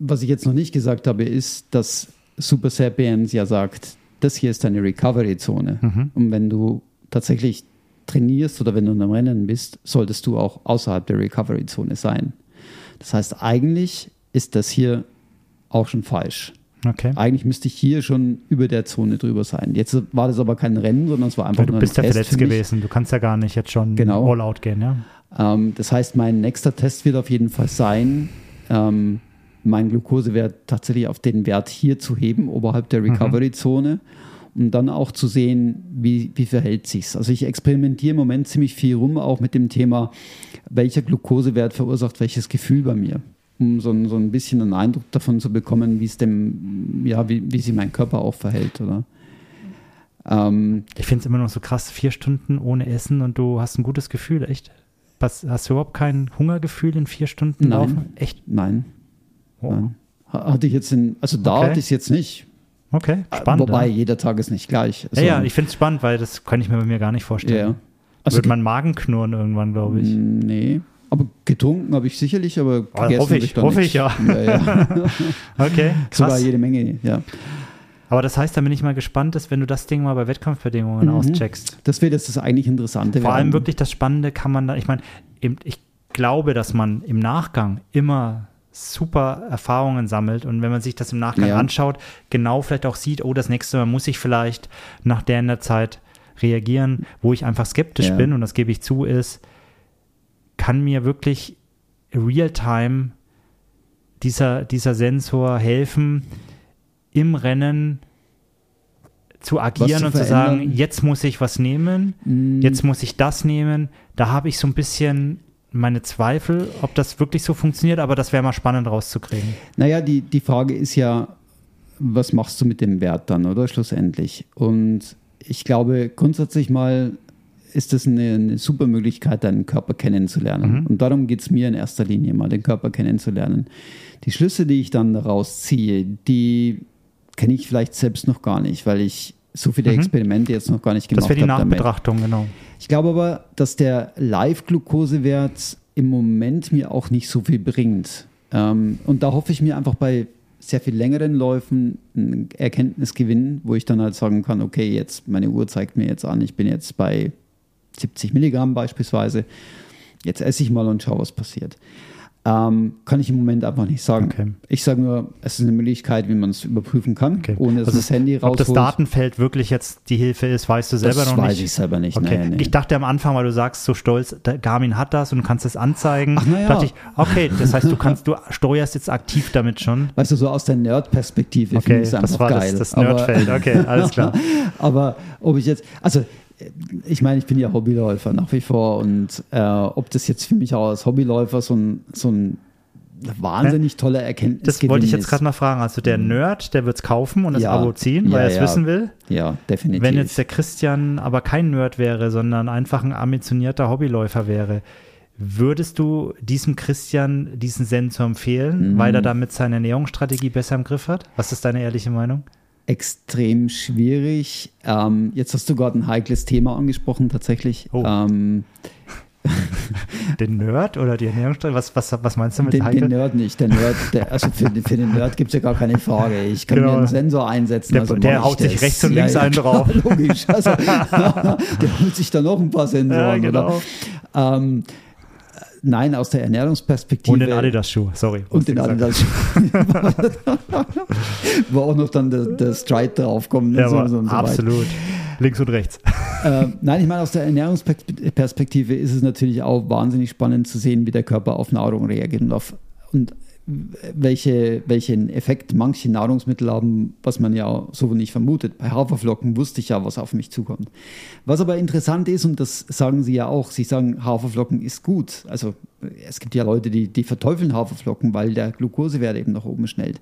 Was ich jetzt noch nicht gesagt habe, ist, dass Super Sapiens ja sagt, das hier ist deine Recovery-Zone. Mhm. Und wenn du tatsächlich trainierst oder wenn du in einem Rennen bist, solltest du auch außerhalb der Recovery-Zone sein. Das heißt, eigentlich ist das hier auch schon falsch. Okay. Eigentlich müsste ich hier schon über der Zone drüber sein. Jetzt war das aber kein Rennen, sondern es war einfach Weil du nur bist ja verletzt gewesen. Du kannst ja gar nicht jetzt schon genau. all out gehen, ja. Ähm, das heißt, mein nächster Test wird auf jeden Fall sein, ähm, meinen Glukosewert tatsächlich auf den Wert hier zu heben, oberhalb der mhm. Recovery-Zone. Um dann auch zu sehen, wie, wie verhält sich Also ich experimentiere im Moment ziemlich viel rum, auch mit dem Thema, welcher Glukosewert verursacht welches Gefühl bei mir. Um so, ein, so ein bisschen einen Eindruck davon zu bekommen, wie es dem, ja, wie, wie sich mein Körper auch verhält, oder? Ähm, ich finde es immer noch so krass, vier Stunden ohne Essen und du hast ein gutes Gefühl, echt? Hast du überhaupt kein Hungergefühl in vier Stunden nein, laufen? Echt? Nein. Oh. Hatte ich jetzt in, also da okay. hatte ich es jetzt nicht. Okay, äh, spannend. Wobei ja. jeder Tag ist nicht gleich. Also, ja, ja, ich finde es spannend, weil das kann ich mir bei mir gar nicht vorstellen. Ja. Also Wird mein Magen knurren irgendwann, glaube ich. Mm, nee. Aber getrunken habe ich sicherlich, aber oh, gegessen hoffe ich, ich hoffe ich ja. ja, ja. okay, krass. Sogar jede Menge, ja. Aber das heißt, da bin ich mal gespannt, dass wenn du das Ding mal bei Wettkampfbedingungen mhm. auscheckst. Das wäre das, das eigentlich Interessante. Vor allem wirklich das Spannende kann man da, ich meine, ich glaube, dass man im Nachgang immer super Erfahrungen sammelt und wenn man sich das im Nachgang ja. anschaut, genau vielleicht auch sieht, oh, das nächste Mal muss ich vielleicht nach der in der Zeit reagieren, wo ich einfach skeptisch ja. bin und das gebe ich zu, ist, kann mir wirklich real-time dieser, dieser Sensor helfen, im Rennen zu agieren zu und zu sagen, jetzt muss ich was nehmen, mm. jetzt muss ich das nehmen. Da habe ich so ein bisschen meine Zweifel, ob das wirklich so funktioniert, aber das wäre mal spannend rauszukriegen. Naja, die, die Frage ist ja, was machst du mit dem Wert dann, oder schlussendlich? Und ich glaube, grundsätzlich mal ist das eine, eine super Möglichkeit, deinen Körper kennenzulernen. Mhm. Und darum geht es mir in erster Linie mal, den Körper kennenzulernen. Die Schlüsse, die ich dann daraus ziehe, die kenne ich vielleicht selbst noch gar nicht, weil ich so viele mhm. Experimente jetzt noch gar nicht gemacht habe. Das wäre die Nachbetrachtung, damit. genau. Ich glaube aber, dass der Live-Glukosewert im Moment mir auch nicht so viel bringt. Ähm, und da hoffe ich mir einfach bei sehr viel längeren Läufen einen Erkenntnisgewinn, wo ich dann halt sagen kann, okay, jetzt meine Uhr zeigt mir jetzt an, ich bin jetzt bei 70 Milligramm beispielsweise. Jetzt esse ich mal und schaue, was passiert. Ähm, kann ich im Moment einfach nicht sagen. Okay. Ich sage nur, es ist eine Möglichkeit, wie man es überprüfen kann, okay. ohne dass also das Handy rausholt. Ob das Datenfeld wirklich jetzt die Hilfe ist, weißt du selber das noch nicht? Das weiß ich selber nicht. Okay. Nee, nee. Ich dachte am Anfang, weil du sagst so stolz, Garmin hat das und du kannst es anzeigen. Ach, ja. dachte ich, okay, das heißt, du kannst, du steuerst jetzt aktiv damit schon. Weißt du, so aus der Nerd-Perspektive okay, finde ich es einfach das war geil. Das, das Nerdfeld, okay, alles klar. aber ob ich jetzt, also ich meine, ich bin ja Hobbyläufer nach wie vor und äh, ob das jetzt für mich auch als Hobbyläufer so ein, so ein wahnsinnig tolle Erkenntnis Das wollte ich jetzt gerade mal fragen. Also der mhm. Nerd, der wird es kaufen und das ja, Abo ziehen, weil ja, er es ja. wissen will. Ja, definitiv. Wenn jetzt der Christian aber kein Nerd wäre, sondern einfach ein ambitionierter Hobbyläufer wäre, würdest du diesem Christian diesen Sensor empfehlen, mhm. weil er damit seine Ernährungsstrategie besser im Griff hat? Was ist deine ehrliche Meinung? Extrem schwierig. Ähm, jetzt hast du gerade ein heikles Thema angesprochen, tatsächlich. Oh. Ähm, den Nerd oder die Ernährungsstrategie? Was, was, was meinst du mit den, den Nerd nicht. Der Nerd, der, also für, für den Nerd gibt es ja gar keine Frage. Ich kann genau. mir einen Sensor einsetzen. Der, also der haut sich rechts und links ja, einen drauf. Logisch. Also, der holt sich da noch ein paar Sensoren. Ja, genau. Ähm, Nein, aus der Ernährungsperspektive. Und den Adidas-Schuh, sorry. Und den Adidas-Schuh. Wo auch noch dann der, der Stride draufkommt. Ja, so, so absolut. Links und rechts. Äh, nein, ich meine, aus der Ernährungsperspektive ist es natürlich auch wahnsinnig spannend zu sehen, wie der Körper auf Nahrung reagiert und auf, und welche, welchen Effekt manche Nahrungsmittel haben, was man ja so nicht vermutet. Bei Haferflocken wusste ich ja, was auf mich zukommt. Was aber interessant ist, und das sagen Sie ja auch, Sie sagen, Haferflocken ist gut. Also es gibt ja Leute, die, die verteufeln Haferflocken, weil der Glukosewert eben nach oben schnellt.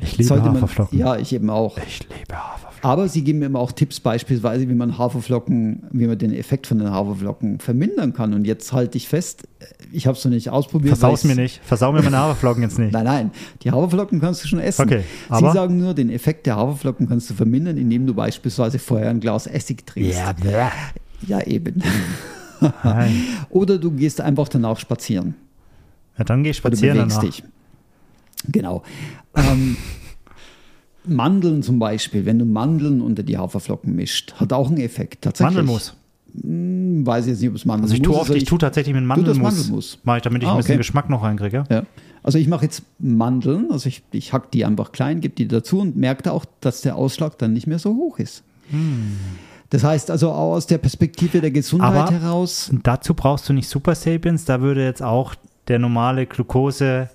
Ich liebe man, Haferflocken. Ja, ich eben auch. Ich liebe Haferflocken. Aber sie geben mir auch Tipps, beispielsweise, wie man Haferflocken, wie man den Effekt von den Haferflocken vermindern kann. Und jetzt halte ich fest, ich habe es noch nicht ausprobiert. Versau's mir nicht. Versau mir meine Haferflocken jetzt nicht. Nein, nein. Die Haferflocken kannst du schon essen. Okay, aber sie sagen nur, den Effekt der Haferflocken kannst du vermindern, indem du beispielsweise vorher ein Glas Essig trinkst. Ja, ja eben. Oder du gehst einfach danach spazieren. Ja, dann geh ich spazieren. Oder du bewegst dich. Genau. Ähm, Mandeln zum Beispiel, wenn du Mandeln unter die Haferflocken mischt, hat auch einen Effekt. Tatsächlich. Mandelmus. Hm, weiß jetzt nicht, ob es Mandelmus ist. Also ich tue, oft, ich, tue tatsächlich mit Mandelmus. Mandelmus. Mache ich, damit ich ah, ein bisschen Geschmack noch reinkriege. Ja. Also ich mache jetzt Mandeln, also ich, ich hack die einfach klein, gebe die dazu und merke auch, dass der Ausschlag dann nicht mehr so hoch ist. Hm. Das heißt also auch aus der Perspektive der Gesundheit Aber heraus. Dazu brauchst du nicht Super Sapiens, da würde jetzt auch der normale Glucose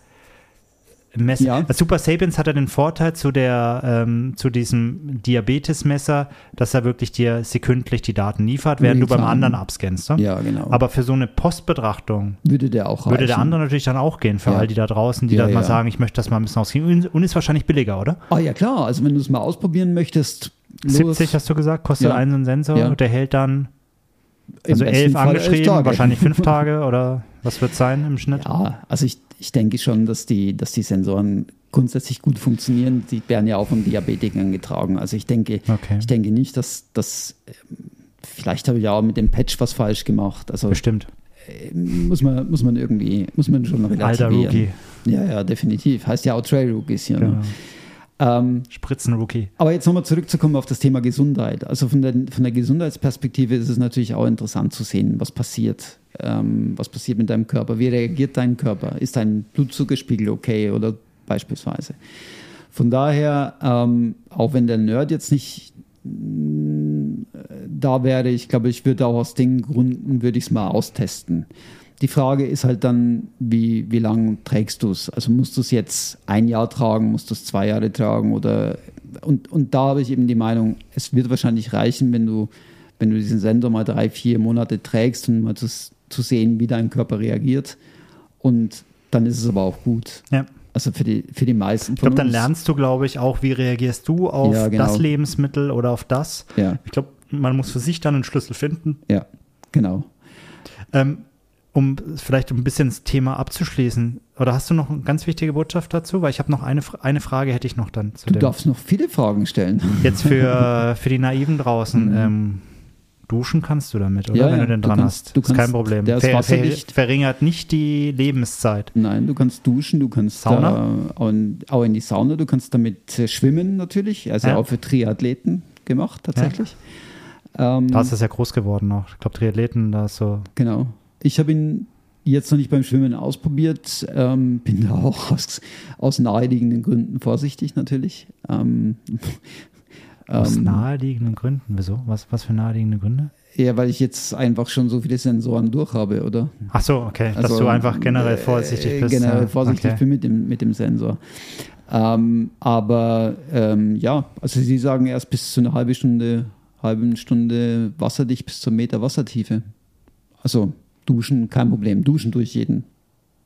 Messer. Ja. Super Sapiens hat ja den Vorteil zu, der, ähm, zu diesem Diabetes-Messer, dass er wirklich dir sekündlich die Daten liefert, während du beim anderen abscannst. Ne? Ja, genau. Aber für so eine Postbetrachtung würde der auch Würde der andere natürlich dann auch gehen, für ja. all die da draußen, die ja, dann mal sagen, ich möchte das mal ein bisschen ausgehen. Und ist wahrscheinlich billiger, oder? Ah ja, klar. Also wenn du es mal ausprobieren möchtest. 70 hast du gesagt, kostet einen Sensor. Der hält dann also elf angeschrieben, elf wahrscheinlich fünf Tage oder was wird es sein im Schnitt? Ja, also ich, ich denke schon, dass die, dass die Sensoren grundsätzlich gut funktionieren. Die werden ja auch von Diabetikern getragen. Also ich denke, okay. ich denke nicht, dass das vielleicht habe ich auch mit dem Patch was falsch gemacht. Also Bestimmt. Äh, muss man, muss man irgendwie, muss man schon relativieren. Alter Rookie. Ja, ja, definitiv. Heißt ja auch Trail Rookies hier. Ne? Genau. Ne? Ähm, Spritzenrookie. Aber jetzt nochmal zurückzukommen auf das Thema Gesundheit. Also von der, von der Gesundheitsperspektive ist es natürlich auch interessant zu sehen, was passiert. Ähm, was passiert mit deinem Körper? Wie reagiert dein Körper? Ist dein Blutzuckerspiegel okay oder beispielsweise? Von daher, ähm, auch wenn der Nerd jetzt nicht mm, da wäre, ich glaube, ich würde auch aus den Gründen, würde ich es mal austesten. Die Frage ist halt dann, wie, wie lange trägst du es? Also musst du es jetzt ein Jahr tragen, musst du es zwei Jahre tragen oder und, und da habe ich eben die Meinung, es wird wahrscheinlich reichen, wenn du, wenn du diesen Sensor mal drei, vier Monate trägst und mal zu, zu sehen, wie dein Körper reagiert. Und dann ist es aber auch gut. Ja. Also für die, für die meisten Ich glaube, dann lernst du, glaube ich, auch, wie reagierst du auf Ja, genau. das Lebensmittel oder auf das. Ja, Ich glaube, man muss für sich dann einen Schlüssel finden. ja, genau. Ähm, um vielleicht ein bisschen das Thema abzuschließen, oder hast du noch eine ganz wichtige Botschaft dazu? Weil ich habe noch eine, eine Frage, hätte ich noch dann zu Du dem. darfst noch viele Fragen stellen. Jetzt für, für die Naiven draußen. Mhm. Ähm, duschen kannst du damit, oder? Ja, Wenn ja, du den dran kannst- hast. du ist kein kannst- Problem. der Ver, ver, verringert nicht die Lebenszeit. Nein, du kannst duschen, du kannst Sauna? Auch, in, auch in die Sauna, du kannst damit äh, schwimmen natürlich, also Ja. auch für Triathleten gemacht tatsächlich. Ähm, Da ist es ja groß geworden auch. Ich glaube, Triathleten, da ist so. Genau. Ich habe ihn jetzt noch nicht beim Schwimmen ausprobiert, ähm, bin da auch aus, aus naheliegenden Gründen vorsichtig natürlich. Ähm, Aus ähm, naheliegenden Gründen. Wieso? Was, was für naheliegende Gründe? Ja, weil ich jetzt einfach schon so viele Sensoren durch habe, oder? Ach so, okay. dass Also, du einfach generell äh, vorsichtig bist. Generell ja. vorsichtig okay. bin mit dem, mit dem Sensor. Ähm, aber ähm, ja, also Sie sagen erst bis zu einer halben Stunde, halben Stunde wasserdicht bis zum Meter Wassertiefe. Also duschen, kein Problem. Duschen durch jeden,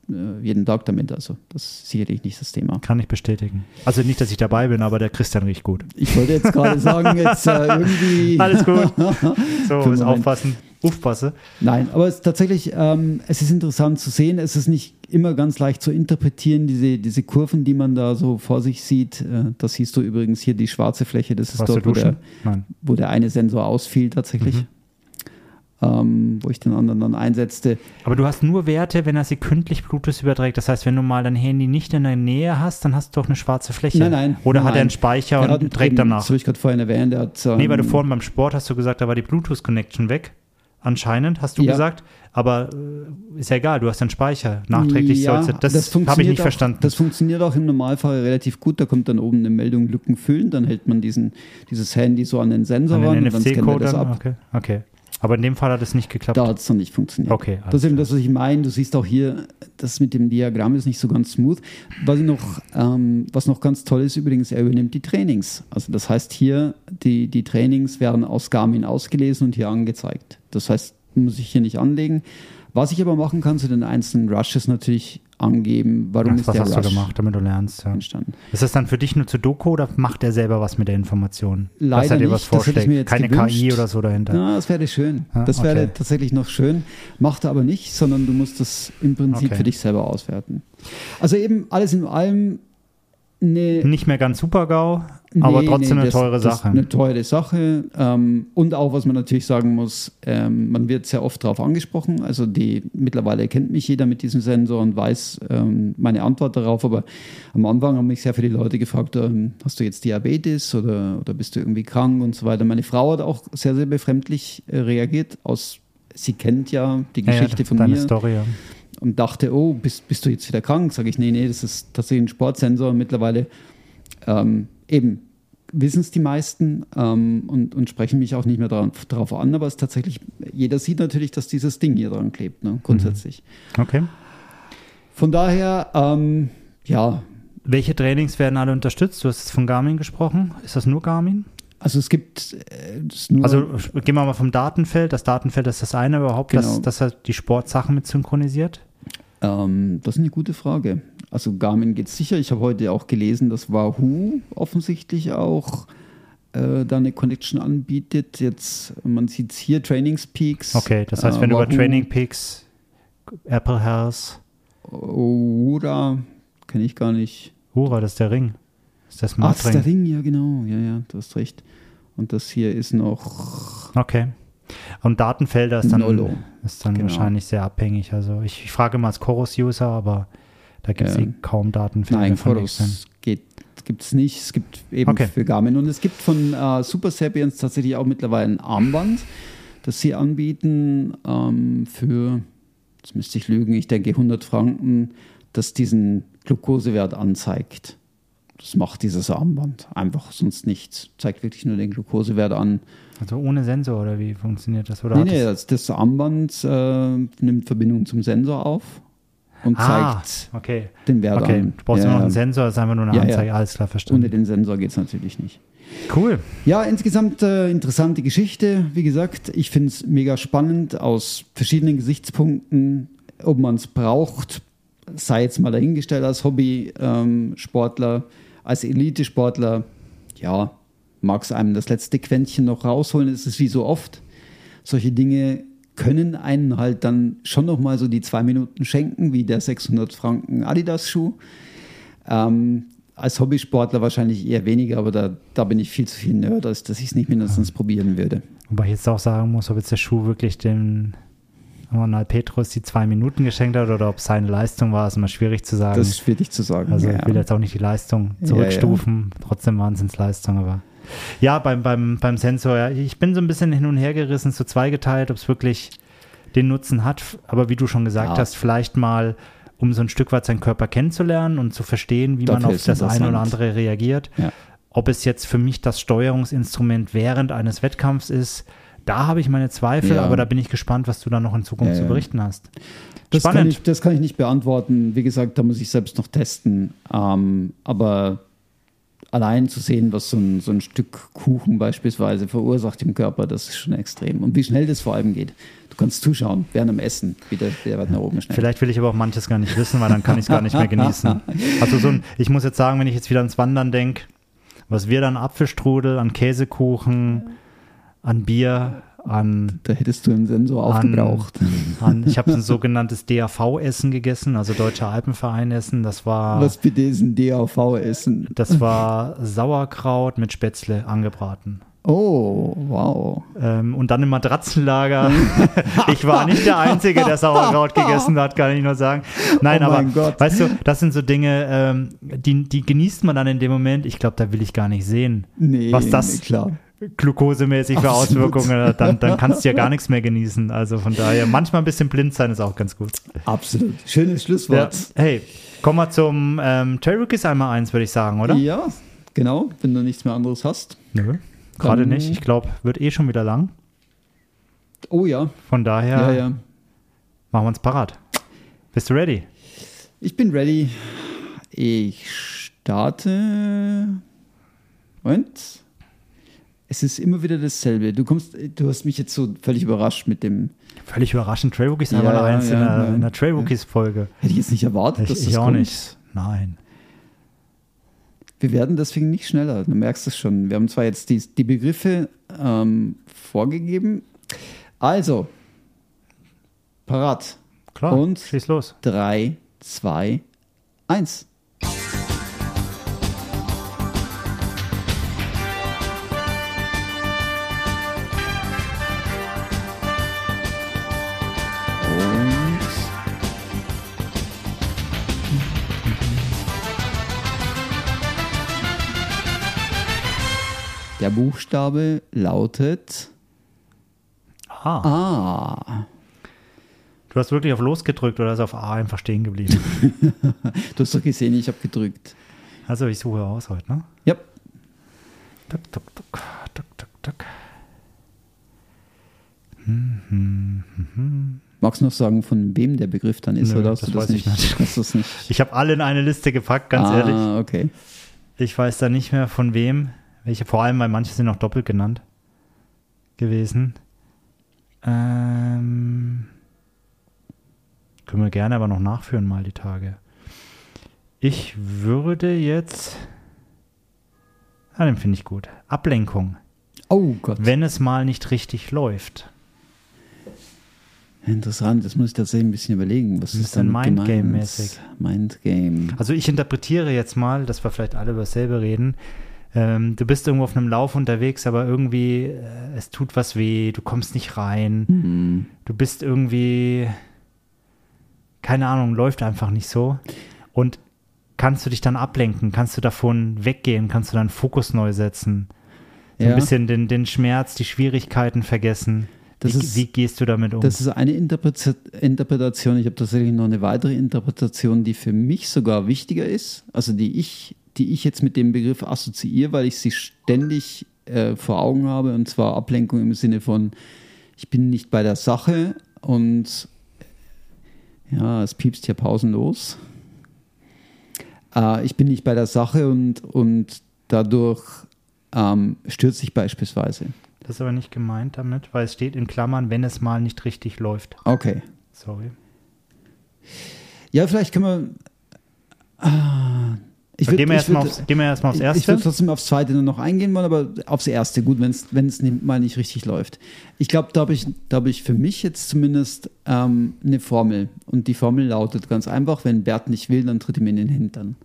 äh, jeden Tag damit. Also das ist sicherlich nicht das Thema. Kann ich bestätigen. Also nicht, dass ich dabei bin, aber der Christian riecht gut. Ich wollte jetzt gerade sagen, jetzt äh, irgendwie. Alles gut. So, Moment. aufpassen. Aufpasse. Nein, aber es ist tatsächlich, ähm, es ist interessant zu sehen. Es ist nicht immer ganz leicht zu interpretieren, diese, diese Kurven, die man da so vor sich sieht. Äh, das siehst du übrigens hier, die schwarze Fläche. Das ist Warst dort, wo der, wo der eine Sensor ausfiel tatsächlich. Mhm. Ähm, wo ich den anderen dann einsetzte. Aber du hast nur Werte, wenn er sekündlich Bluetooth überträgt. Das heißt, wenn du mal dein Handy nicht in der Nähe hast, dann hast du doch eine schwarze Fläche. Nein, nein. Oder nein, hat er einen. Speicher Er und trägt eben, danach? Das habe ich gerade vorhin erwähnt. Er hat, ähm, Nee, weil du vorhin beim Sport hast du gesagt, da war die Bluetooth-Connection weg. Anscheinend, hast du Ja. gesagt. Aber äh, ist ja egal, du hast einen Speicher. Nachträglich ja, sollst du. Das, habe ich nicht auch, verstanden. Das funktioniert auch im Normalfall relativ gut. Da kommt dann oben eine Meldung Lücken füllen. Dann hält man diesen, dieses Handy so an den Sensor An ran den und dann scannt er das ab. Okay. okay. Aber in dem Fall hat es nicht geklappt. Da hat es noch nicht funktioniert. Okay, Das ist eben das, was ich meine. Du siehst auch hier, das mit dem Diagramm ist nicht so ganz smooth. Was, noch, ähm, was noch ganz toll ist, übrigens, er übernimmt die Trainings. Also das heißt hier, die, die Trainings werden aus Garmin ausgelesen und hier angezeigt. Das heißt, muss ich hier nicht anlegen. Was ich aber machen kann zu den einzelnen Rushes natürlich angeben, warum Ach, ist was der hast Rush du gemacht, damit du lernst? Ja. entstanden. Ist das dann für dich nur zu Doku oder macht er selber was mit der Information? Leider Dass er dir nicht, was das hätte ich vorschlägt? mir jetzt Keine gewünscht. KI oder so dahinter. Ja, das wäre schön. Ah, das wäre okay. tatsächlich noch schön. Macht er aber nicht, sondern du musst das im Prinzip Okay. für dich selber auswerten. Also eben alles in allem eine Nicht mehr ganz super-GAU, aber Nee, trotzdem nee, eine das- teure das Sache. Eine teure Sache. Ähm, und auch, was man natürlich sagen muss, ähm, man wird sehr oft darauf angesprochen. Also die mittlerweile kennt mich jeder mit diesem Sensor und weiß ähm, meine Antwort darauf. Aber am Anfang haben mich sehr viele Leute gefragt, ähm, hast du jetzt Diabetes oder, oder bist du irgendwie krank und so weiter. Meine Frau hat auch sehr, sehr befremdlich äh, reagiert. Aus, sie kennt ja die Ja, ja, Geschichte von deine mir Story, ja. und dachte, oh, bist, bist du jetzt wieder krank? Sage ich, nee, nee, das ist tatsächlich ein Sportsensor. Und mittlerweile ähm, eben wissen es die meisten ähm, und, und sprechen mich auch nicht mehr darauf an, aber es ist tatsächlich, jeder sieht natürlich, dass dieses Ding hier dran klebt, ne, grundsätzlich. Okay. Von daher, ähm, ja, Welche Trainings werden alle unterstützt? Du hast jetzt von Garmin gesprochen. Ist das nur Garmin? also es gibt äh, Also gehen wir mal vom Datenfeld. Das Datenfeld ist das eine überhaupt, Genau. dass, dass er die Sportsachen mit synchronisiert. Ähm, das ist eine gute Frage. Also Garmin geht sicher. Ich habe heute auch gelesen, dass Wahoo offensichtlich auch äh, da eine Connection anbietet. Jetzt, man sieht hier Trainingspeaks. Okay, das heißt, äh, wenn du über Wahoo, Training Peaks, Apple Health, Oura, kenne ich gar nicht. Hura, das ist der Ring. Das ist der Smart das ist der Ring. Ring, ja genau. Ja, ja, du hast recht. Und das hier ist noch Okay. Und Datenfelder ist dann, Nolo. ist dann Genau. wahrscheinlich sehr abhängig. Also ich, ich frage mal als Chorus-User, aber da gibt es eh kaum Nein, von Chorus extern. geht gibt es nicht. Es gibt eben Okay. für Garmin. Und es gibt von äh, Super Sapiens tatsächlich auch mittlerweile ein Armband, das sie anbieten ähm, für, jetzt müsste ich lügen, ich denke 100 Franken, das diesen Glukosewert anzeigt. das macht dieses Armband einfach sonst nichts. Zeigt wirklich nur den Glukosewert an. Also ohne Sensor oder wie funktioniert das? Oder nee, nee, das, das Armband äh, nimmt Verbindung zum Sensor auf und ah, zeigt okay. den Wert okay. an. Du brauchst ja, immer noch einen Sensor, das ist einfach nur eine ja, Anzeige. Ja. Alles klar, verstanden. Ohne den Sensor geht es natürlich nicht. Cool. Ja, insgesamt äh, interessante Geschichte. Wie gesagt, ich finde es mega spannend aus verschiedenen Gesichtspunkten. Ob man es braucht, sei jetzt mal dahingestellt als Hobby-Sportler, ähm, als Elite-Sportler. Ja, mag es einem das letzte Quäntchen noch rausholen. Es ist wie so oft. Solche Dinge können einen halt dann schon noch mal so die zwei Minuten schenken, wie der 600 Franken Adidas-Schuh. Ähm, als Hobbysportler wahrscheinlich eher weniger, aber da, da bin ich viel zu viel Nerd, dass ich es nicht mindestens ja. probieren würde. Wobei ich jetzt auch sagen muss, ob jetzt der Schuh wirklich dem Ronald Petrus die zwei Minuten geschenkt hat oder ob es seine Leistung war, ist immer schwierig zu sagen. Das ist schwierig zu sagen. Also ja. ich will jetzt auch nicht die Leistung zurückstufen, ja, trotzdem Wahnsinnsleistung, aber ja, beim, beim, beim Sensor, ja, ich bin so ein bisschen hin und her gerissen, so zweigeteilt, ob es wirklich den Nutzen hat, aber wie du schon gesagt hast, vielleicht mal um so ein Stück weit seinen Körper kennenzulernen und zu verstehen, wie Dafür man auf das eine oder andere reagiert. Ja. Ob es jetzt für mich das Steuerungsinstrument während eines Wettkampfs ist, da habe ich meine Zweifel, ja. aber da bin ich gespannt, was du da noch in Zukunft ja, zu berichten hast. Das kann, ich, das kann, ich, nicht beantworten. Wie gesagt, da muss ich selbst noch testen. Ähm, aber allein zu sehen, was so ein, so ein Stück Kuchen beispielsweise verursacht im Körper, das ist schon extrem. Und wie schnell das vor allem geht. Du kannst zuschauen, während am Essen, wie der, der nach oben schnell. Vielleicht will ich aber auch manches gar nicht wissen, weil dann kann ich es gar nicht mehr genießen. Also so ein, ich muss jetzt sagen, wenn ich jetzt wieder ans Wandern denke, was wir dann Apfelstrudel, an Käsekuchen, an Bier, an. Da hättest du einen Sensor aufgebraucht. An, ich habe ein sogenanntes DAV-Essen gegessen, also Deutscher Alpenverein-Essen. Das war. Was bitte ist ein DAV-Essen? Das war Sauerkraut mit Spätzle angebraten. Oh, wow. Ähm, und dann im Matratzenlager. ich war nicht der Einzige, der Sauerkraut gegessen hat, kann ich nur sagen. Nein, oh aber Gott. weißt du, das sind so Dinge, ähm, die, die genießt man dann in dem Moment. Ich glaube, da will ich gar nicht sehen, nee, was das nee, klar glukosemäßig für Auswirkungen hat, dann, dann kannst du ja gar nichts mehr genießen. Also von daher, manchmal ein bisschen blind sein ist auch ganz gut. Absolut. Schönes Schlusswort. Ja. Hey, kommen wir zum ähm, Trail Rookies einmal eins, würde ich sagen, oder? Ja, genau. Wenn du nichts mehr anderes hast. Nö, gerade nicht. Ich glaube, wird eh schon wieder lang. Oh ja. Von daher ja, ja. machen wir uns parat. Bist du ready? Ich bin ready. Ich starte. Moment es ist immer wieder dasselbe. Du kommst, du hast mich jetzt so völlig überrascht mit dem. Völlig überraschend. Trailbookies ja, einmal eins ja, in einer, einer Trailbookies-Folge. Hätte ich jetzt nicht erwartet, ich, dass das Ich auch kommt. nicht. Nein. Wir werden deswegen nicht schneller. Du merkst es schon. Wir haben zwar jetzt die, die Begriffe ähm, vorgegeben. Also, parat. Klar. Und schieß los. 3, 2, 1. Der Buchstabe lautet A. A. Du hast wirklich auf Los gedrückt oder ist auf A einfach stehen geblieben? du hast doch gesehen, ich habe gedrückt. Also ich suche aus heute, ne? Ja. Tuck, tuck, tuck, tuck, tuck, tuck. Hm, hm, hm. Magst du noch sagen, von wem der Begriff dann ist? Nö, oder das, das weiß nicht? ich nicht. nicht. Ich habe alle in eine Liste gepackt, ganz ah, ehrlich. okay. Ich weiß da nicht mehr von wem. Welche, vor allem, weil manche sind noch doppelt genannt gewesen. Ähm, können wir gerne aber noch nachführen, mal die Tage. Ich würde jetzt. Ah, den finde ich gut. Ablenkung. Oh Gott. Wenn es mal nicht richtig läuft. Interessant, das muss ich tatsächlich ein bisschen überlegen. Was Das ist dann Mindgame-mäßig. Mindgame. Also ich interpretiere jetzt mal, dass wir vielleicht alle über dasselbe reden. Ähm, du bist irgendwo auf einem Lauf unterwegs, aber irgendwie äh, es tut was weh, du kommst nicht rein, Mhm. du bist irgendwie, keine Ahnung, läuft einfach nicht so. Und kannst du dich dann ablenken, kannst du davon weggehen, kannst du deinen Fokus neu setzen, so Ja. ein bisschen den, den Schmerz, die Schwierigkeiten vergessen. Das wie, ist- wie gehst du damit um? Das ist eine Interpreta- Interpretation. Ich habe tatsächlich noch eine weitere Interpretation, die für mich sogar wichtiger ist, also die ich die ich jetzt mit dem Begriff assoziiere, weil ich sie ständig äh, vor Augen habe, und zwar Ablenkung im Sinne von, ich bin nicht bei der Sache und ja, es piepst hier pausenlos. Äh, ich bin nicht bei der Sache und, und dadurch ähm, stürze ich beispielsweise. Das ist aber nicht gemeint damit, weil es steht in Klammern, wenn es mal nicht richtig läuft. Okay. Sorry. Ja, vielleicht können wir. Ah, ich würd, gehen, wir erstmal aufs, gehen wir erstmal aufs Erste. Ich würde trotzdem aufs Zweite nur noch eingehen wollen, aber aufs Erste, gut, wenn es mal nicht richtig läuft. Ich glaube, da habe ich, hab ich für mich jetzt zumindest ähm, eine Formel. Und die Formel lautet ganz einfach: Wenn Bert nicht will, dann tritt ihm in den Hintern.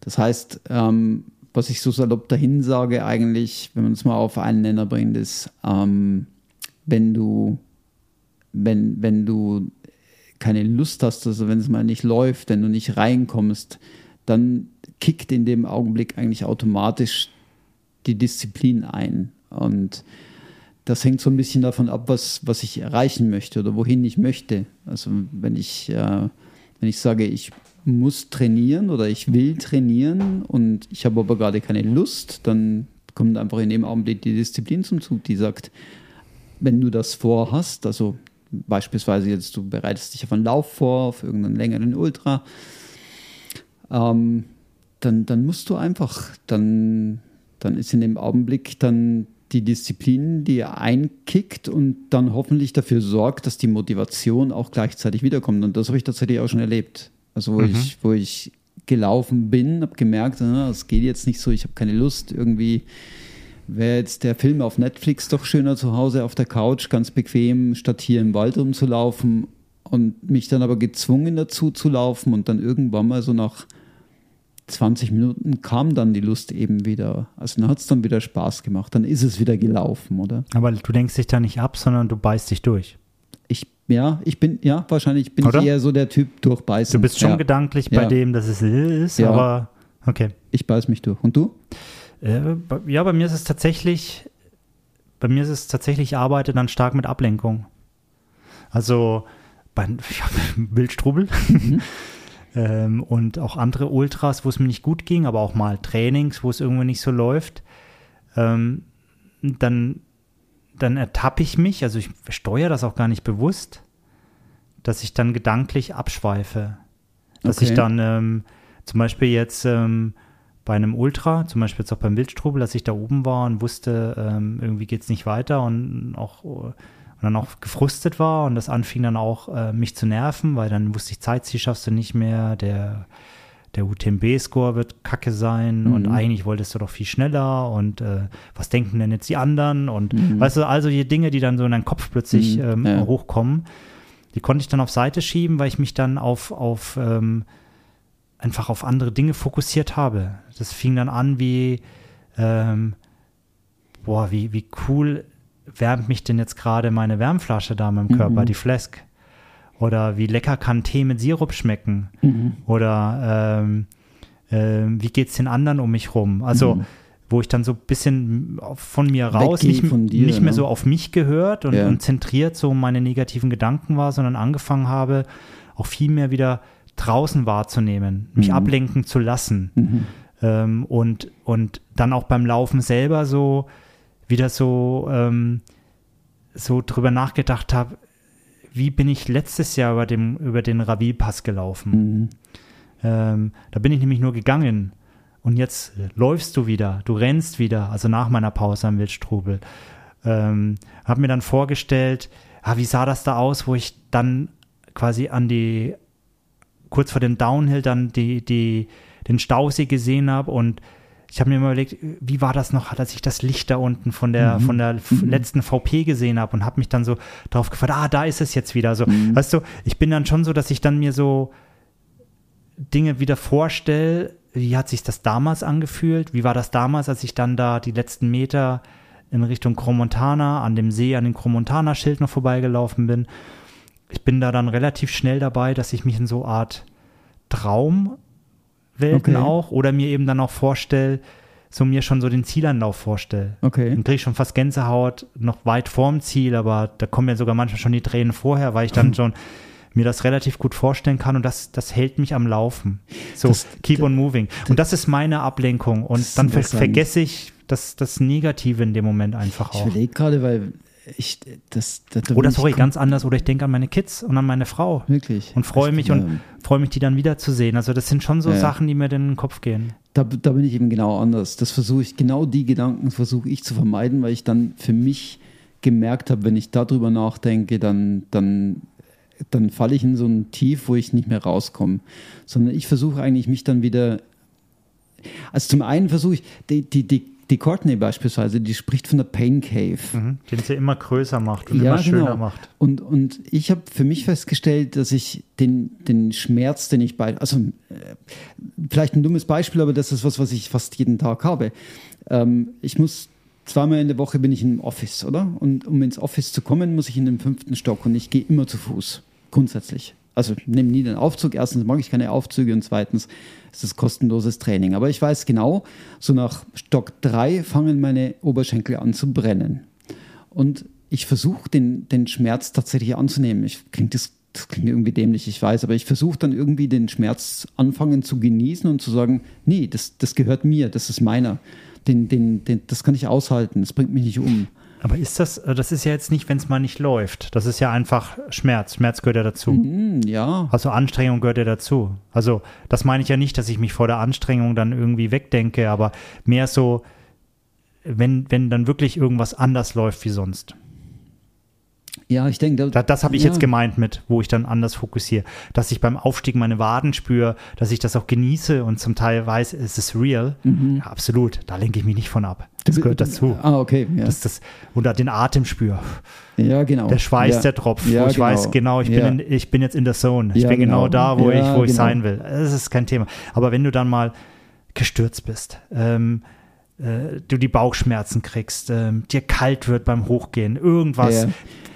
Das heißt, ähm, was ich so salopp dahin sage, eigentlich, wenn man es mal auf einen Nenner bringt, ist, ähm, wenn du, wenn, wenn du keine Lust hast, also wenn es mal nicht läuft, wenn du nicht reinkommst, dann kickt in dem Augenblick eigentlich automatisch die Disziplin ein. Und das hängt so ein bisschen davon ab, was, was ich erreichen möchte oder wohin ich möchte. Also wenn ich, äh, wenn ich sage, ich muss trainieren oder ich will trainieren und ich habe aber gerade keine Lust, dann kommt einfach in dem Augenblick die Disziplin zum Zug, die sagt, wenn du das vorhast, also beispielsweise jetzt du bereitest dich auf einen Lauf vor, auf irgendeinen längeren Ultra, ähm, dann, dann musst du einfach, dann, dann ist in dem Augenblick dann die Disziplin, die einkickt und dann hoffentlich dafür sorgt, dass die Motivation auch gleichzeitig wiederkommt. Und das habe ich tatsächlich auch schon erlebt. Also wo, mhm. ich, wo ich gelaufen bin, habe gemerkt, es geht jetzt nicht so, ich habe keine Lust. Irgendwie wäre jetzt der Film auf Netflix doch schöner zu Hause auf der Couch, ganz bequem, statt hier im Wald rumzulaufen und mich dann aber gezwungen dazu zu laufen und dann irgendwann mal so nach 20 Minuten kam dann die Lust eben wieder. Also dann hat es dann wieder Spaß gemacht. Dann ist es wieder gelaufen, oder? Aber du denkst dich da nicht ab, sondern du beißt dich durch. Ich, ja, ich bin, ja, wahrscheinlich bin oder? ich eher so der Typ durchbeißen. Du bist schon ja. gedanklich bei ja. dem, dass es ist, ja. aber okay. Ich beiß mich durch. Und du? Äh, ja, bei mir ist es tatsächlich, bei mir ist es tatsächlich, ich arbeite dann stark mit Ablenkung. Also bei ja, Wildstrubel. Mhm. ähm, und auch andere Ultras, wo es mir nicht gut ging, aber auch mal Trainings, wo es irgendwie nicht so läuft, ähm, dann, dann ertappe ich mich, also ich steuere das auch gar nicht bewusst, dass ich dann gedanklich abschweife. Dass okay. ich dann ähm, zum Beispiel jetzt ähm, bei einem Ultra, zum Beispiel jetzt auch beim Wildstrubel, dass ich da oben war und wusste, ähm, irgendwie geht es nicht weiter und auch und dann auch gefrustet war und das anfing dann auch äh, mich zu nerven, weil dann wusste ich, Zeitziel schaffst du nicht mehr, der, der UTMB-Score wird kacke sein mhm. und eigentlich wolltest du doch viel schneller und äh, was denken denn jetzt die anderen und mhm. weißt du, also die Dinge, die dann so in deinen Kopf plötzlich mhm. ähm, ja. hochkommen, die konnte ich dann auf Seite schieben, weil ich mich dann auf, auf ähm, einfach auf andere Dinge fokussiert habe. Das fing dann an wie, ähm, boah, wie, wie cool wärmt mich denn jetzt gerade meine Wärmflasche da mit dem Körper, mhm. die Flask? Oder wie lecker kann Tee mit Sirup schmecken? Mhm. Oder ähm, äh, wie geht es den anderen um mich rum? Also, mhm. wo ich dann so ein bisschen von mir raus, nicht, dir, nicht, mehr ne? so auf mich gehört und, ja. und zentriert so meine negativen Gedanken war, sondern angefangen habe, auch viel mehr wieder draußen wahrzunehmen, mich mhm. ablenken zu lassen. Mhm. Ähm, und, und dann auch beim Laufen selber so wieder so, ähm, so drüber nachgedacht habe, wie bin ich letztes Jahr über, dem, über den Ravi-Pass gelaufen? Mhm. Ähm, da bin ich nämlich nur gegangen. Und jetzt läufst du wieder, du rennst wieder, also nach meiner Pause am Wildstrubel. Ähm, habe mir dann vorgestellt, ah, wie sah das da aus, wo ich dann quasi an die, kurz vor dem Downhill dann die, die, den Stausee gesehen habe und ich habe mir immer überlegt, wie war das noch, als ich das Licht da unten von der, mhm. von der mhm. letzten VP gesehen habe und habe mich dann so darauf gefragt, ah, da ist es jetzt wieder. So, mhm. weißt du, ich bin dann schon so, dass ich dann mir so Dinge wieder vorstelle, wie hat sich das damals angefühlt? Wie war das damals, als ich dann da die letzten Meter in Richtung Cromontana, an dem See, an dem Cromontana-Schild noch vorbeigelaufen bin? Ich bin da dann relativ schnell dabei, dass ich mich in so Art Traum Welten okay. auch oder mir eben dann auch vorstelle, so mir schon so den Zielanlauf vorstelle. Okay. Dann kriege ich schon fast Gänsehaut, noch weit vorm Ziel, aber da kommen ja sogar manchmal schon die Tränen vorher, weil ich dann schon mir das relativ gut vorstellen kann und das, das hält mich am Laufen. So, das, keep on moving. Und das ist meine Ablenkung und dann ver vergesse ich das, das Negative in dem Moment einfach auch. Ich überlege gerade, weil ich, das, das oder sorry, ganz anders. Oder ich denke an meine Kids und an meine Frau. Wirklich. Und freue mich und freue mich, die dann wiederzusehen. Also das sind schon so ja. Sachen, die mir in den Kopf gehen. Da, da bin ich eben genau anders. Das versuche ich, genau die Gedanken versuche ich zu vermeiden, weil ich dann für mich gemerkt habe, wenn ich darüber nachdenke, dann, dann, dann falle ich in so ein Tief, wo ich nicht mehr rauskomme. Sondern ich versuche eigentlich, mich dann wieder. Also zum einen versuche ich, die, die, die die Courtney beispielsweise, die spricht von der Pain Cave. Mhm, den sie immer größer macht und ja, immer schöner genau. macht. Und, und ich habe für mich festgestellt, dass ich den, den Schmerz, den ich bei, also äh, vielleicht ein dummes Beispiel, aber das ist was, was ich fast jeden Tag habe. Ähm, ich muss zweimal in der Woche bin ich im Office, oder? Und um ins Office zu kommen, muss ich in den fünften Stock und ich gehe immer zu Fuß, grundsätzlich. Also nehme nie den Aufzug. Erstens mag ich keine Aufzüge und zweitens ist es kostenloses Training. Aber ich weiß genau, so nach Stock 3 fangen meine Oberschenkel an zu brennen. Und ich versuche den, den Schmerz tatsächlich anzunehmen. Ich, klingt das, das klingt irgendwie dämlich, ich weiß, aber ich versuche dann irgendwie den Schmerz anfangen zu genießen und zu sagen, nee, das, das gehört mir, das ist meiner. Den, den, den, das kann ich aushalten, das bringt mich nicht um. Aber ist das, äh, das ist ja jetzt nicht, wenn es mal nicht läuft. Das ist ja einfach Schmerz. Schmerz gehört ja dazu. Mhm, ja. Also Anstrengung gehört ja dazu. Also das meine ich ja nicht, dass ich mich vor der Anstrengung dann irgendwie wegdenke, aber mehr so, wenn, wenn dann wirklich irgendwas anders läuft wie sonst. Ja, ich denke, das, das habe ich ja. jetzt gemeint mit, wo ich dann anders fokussiere, dass ich beim Aufstieg meine Waden spüre, dass ich das auch genieße und zum Teil weiß, es ist real. Mhm. Ja, absolut, da lenke ich mich nicht von ab. Das gehört dazu. Ah, okay. Ja. Dass das, oder den Atem spüre. Ja, genau. Der Schweiß, ja. der Tropf, ja, wo ich genau. weiß, genau, ich bin, in, ich bin jetzt in der Zone. Ich bin genau, genau da, wo ich, wo ich genau. sein will. Das ist kein Thema. Aber wenn du dann mal gestürzt bist, ähm, äh, du die Bauchschmerzen kriegst, ähm, dir kalt wird beim Hochgehen, irgendwas,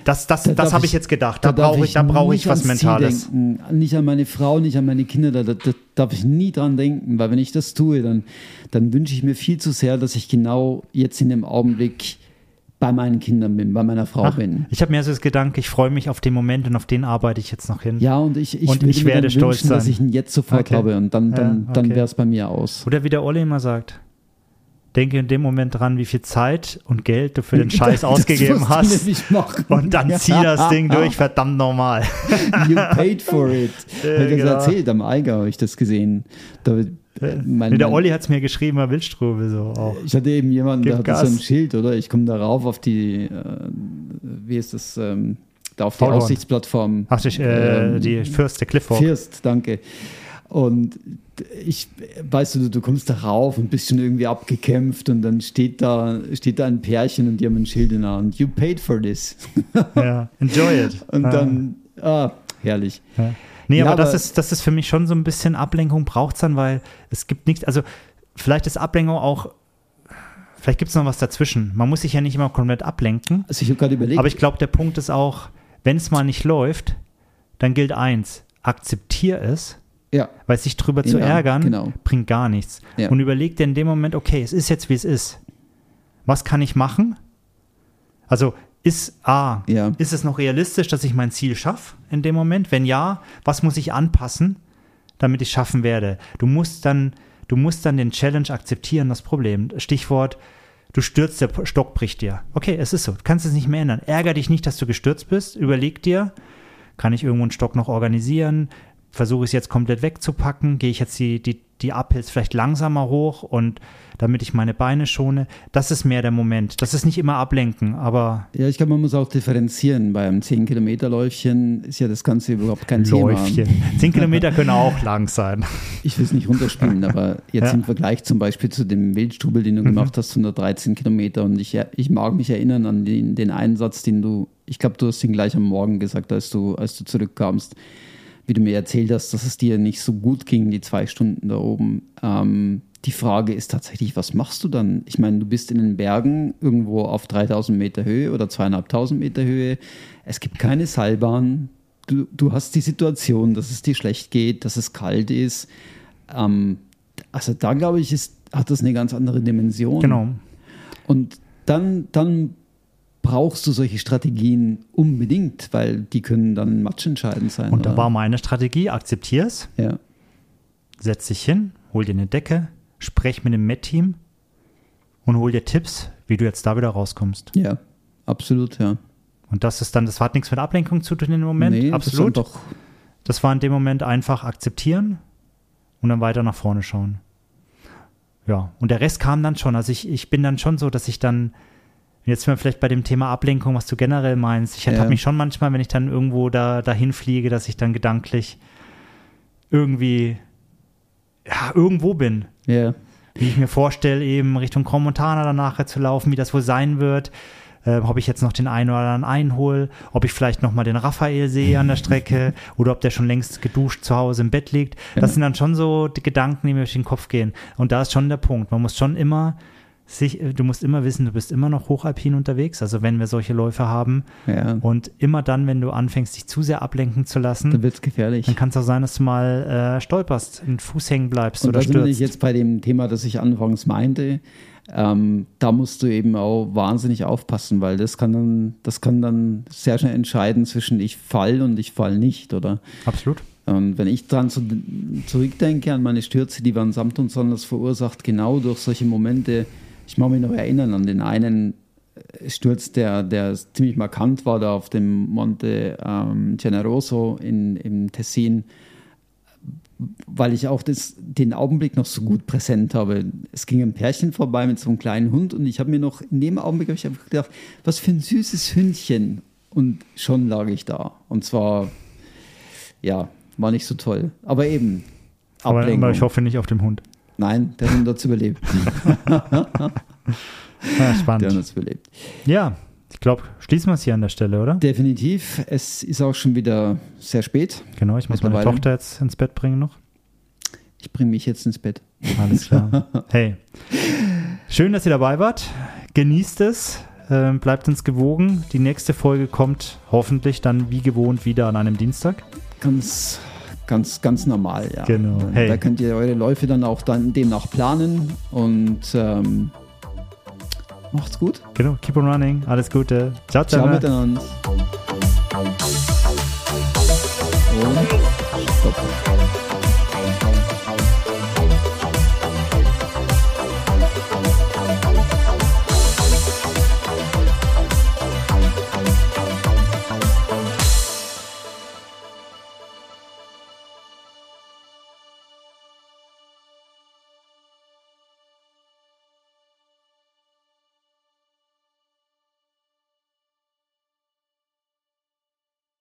das, das, da das habe ich jetzt gedacht. Da, da brauche ich, da brauche ich was Mentales. Denken. Nicht an meine Frau, nicht an meine Kinder. Da, da, da, darf ich nie dran denken, weil wenn ich das tue, dann, dann wünsche ich mir viel zu sehr, dass ich genau jetzt in dem Augenblick bei meinen Kindern bin, bei meiner Frau Ach, bin. Ich habe mir so das Gedanke, ich freue mich auf den Moment und auf den arbeite ich jetzt noch hin. Ja, und ich, ich, und ich werde stolz wünschen, sein. dass ich ihn jetzt sofort okay. habe und dann, dann, ja, okay. dann wäre es bei mir aus. Oder wie der Olli immer sagt, denke in dem Moment dran, wie viel Zeit und Geld du für den Scheiß ausgegeben hast. Und dann zieh das Ding durch, verdammt normal. you paid for it. Äh, ich genau. das erzählt, am Eiger habe ich das gesehen. Da, äh, mein, der Olli hat es mir geschrieben, er Wildstrube so auch. Ich hatte eben jemanden, der hatte so ein Schild, oder? Ich komme darauf auf die, äh, wie ist das, ähm, da auf die. Aussichtsplattform. Ach, die, äh, ähm, die Fürst, der Clifford. Fürst, danke. Und ich, weißt du, du kommst da rauf und bist schon irgendwie abgekämpft und dann steht da, steht da ein Pärchen und die haben ein Schild in der Hand. You paid for this. Ja, enjoy it. Und dann, ah, herrlich. Ja. Nee, ja, aber, aber, das, ist, das ist für mich schon so ein bisschen Ablenkung braucht es dann, weil es gibt nichts, also vielleicht ist Ablenkung auch, vielleicht gibt es noch was dazwischen. Man muss sich ja nicht immer komplett ablenken. Also ich habe gerade überlegt. Aber ich glaube, der Punkt ist auch, wenn es mal nicht läuft, dann gilt eins, akzeptier es ja. Weil sich drüber zu ärgern, genau. bringt gar nichts. Ja. Und überleg dir in dem Moment, okay, es ist jetzt, wie es ist. Was kann ich machen? Also ist A, ja. ist es noch realistisch, dass ich mein Ziel schaffe in dem Moment? Wenn ja, was muss ich anpassen, damit ich schaffen werde? Du musst dann, du musst dann den Challenge akzeptieren, das Problem. Stichwort, du stürzt, der Stock bricht dir. Okay, es ist so, du kannst es nicht mehr ändern. Ärger dich nicht, dass du gestürzt bist. Überleg dir, kann ich irgendwo einen Stock noch organisieren? Versuche ich es jetzt komplett wegzupacken, gehe ich jetzt die, die, die Uphills vielleicht langsamer hoch und damit ich meine Beine schone. Das ist mehr der Moment. Das ist nicht immer ablenken, aber. Ja, ich glaube, man muss auch differenzieren. Beim 10-Kilometer-Läufchen ist ja das Ganze überhaupt kein Läufchen. Thema. 10 Kilometer können auch lang sein. Ich will es nicht runterspielen, aber jetzt ja. im Vergleich zum Beispiel zu dem Wildstubel, den du mhm. gemacht hast, 113 Kilometer. Und ich, ich mag mich erinnern an den, den Einsatz, den du, ich glaube, du hast ihn gleich am Morgen gesagt, als du, als du zurückkamst wie du mir erzählt hast, dass es dir nicht so gut ging, die zwei Stunden da oben. Ähm, die Frage ist tatsächlich, was machst du dann? Ich meine, du bist in den Bergen irgendwo auf 3000 Meter Höhe oder zweieinhalbtausend Meter Höhe. Es gibt keine Seilbahn. Du, du hast die Situation, dass es dir schlecht geht, dass es kalt ist. Ähm, also da glaube ich, ist, hat das eine ganz andere Dimension. Genau. Und dann, dann brauchst du solche Strategien unbedingt, weil die können dann matchentscheidend sein. Und da war meine Strategie, akzeptier's. Ja. Setz dich hin, hol dir eine Decke, sprech mit dem Met-Team und hol dir Tipps, wie du jetzt da wieder rauskommst. Ja, absolut, ja. Und das ist dann, das hat nichts mit Ablenkung zu tun in dem Moment. Nee, absolut. Das, doch das war in dem Moment einfach akzeptieren und dann weiter nach vorne schauen. Ja, und der Rest kam dann schon. Also ich, ich bin dann schon so, dass ich dann, jetzt mal vielleicht bei dem Thema Ablenkung, was du generell meinst, ich ertappe Ja. mich schon manchmal, wenn ich dann irgendwo da dahin fliege, dass ich dann gedanklich irgendwie ja, irgendwo bin. Ja, Wie ich mir vorstelle, eben Richtung Montana dann nachher zu laufen, wie das wohl sein wird. Äh, ob ich jetzt noch den einen oder anderen einhol, ob ich vielleicht noch mal den Raphael sehe an der Strecke oder ob der schon längst geduscht zu Hause im Bett liegt. Das Ja. sind dann schon so die Gedanken, die mir durch den Kopf gehen. Und da ist schon der Punkt. Man muss schon immer sich, äh, du musst immer wissen, du bist immer noch hochalpin unterwegs. Also wenn wir solche Läufe haben ja. und immer dann, wenn du anfängst, dich zu sehr ablenken zu lassen, Dann wird es gefährlich. dann kann es auch sein, dass du mal äh, stolperst, einen Fuß hängen bleibst Und oder da bin ich stürzt. jetzt bei dem Thema, das ich anfangs meinte. Ähm, da musst du eben auch wahnsinnig aufpassen, weil das kann dann, das kann dann sehr schnell entscheiden zwischen ich fall und ich fall nicht, oder? Absolut. Und wenn ich dran zu, zurückdenke an meine Stürze, die waren samt und sonders verursacht, genau durch solche Momente. Ich mag mich noch erinnern an den einen äh, Sturz, der, der ziemlich markant war, da auf dem Monte ähm, Generoso in, im Tessin, weil ich auch das, den Augenblick noch so gut präsent habe. Es ging ein Pärchen vorbei mit so einem kleinen Hund und ich habe mir noch, in dem Augenblick habe ich einfach gedacht, was für ein süßes Hündchen. Und schon lag ich da. Und zwar, ja, war nicht so toll. Aber eben, Aber, aber ich hoffe nicht auf dem Hund. Nein, der hat es überlebt. Ja, Der Hund spannend. hat es überlebt. Ja, ich glaube, schließen wir es hier an der Stelle, oder? Definitiv. Es ist auch schon wieder sehr spät. Genau, ich muss meine. Tochter jetzt ins Bett bringen noch. Ich bringe mich jetzt ins Bett. Alles klar. hey, schön, dass ihr dabei wart. Genießt es. Ähm, bleibt uns gewogen. Die nächste Folge kommt hoffentlich dann wie gewohnt wieder an einem Dienstag. Ganz, ganz, ganz normal, ja. Genau. Hey. Da könnt ihr eure Läufe dann auch dann demnach planen und ähm, macht's gut. Genau, keep on running. Alles Gute. Ciao, Ciao ciao. miteinander. Und stopp.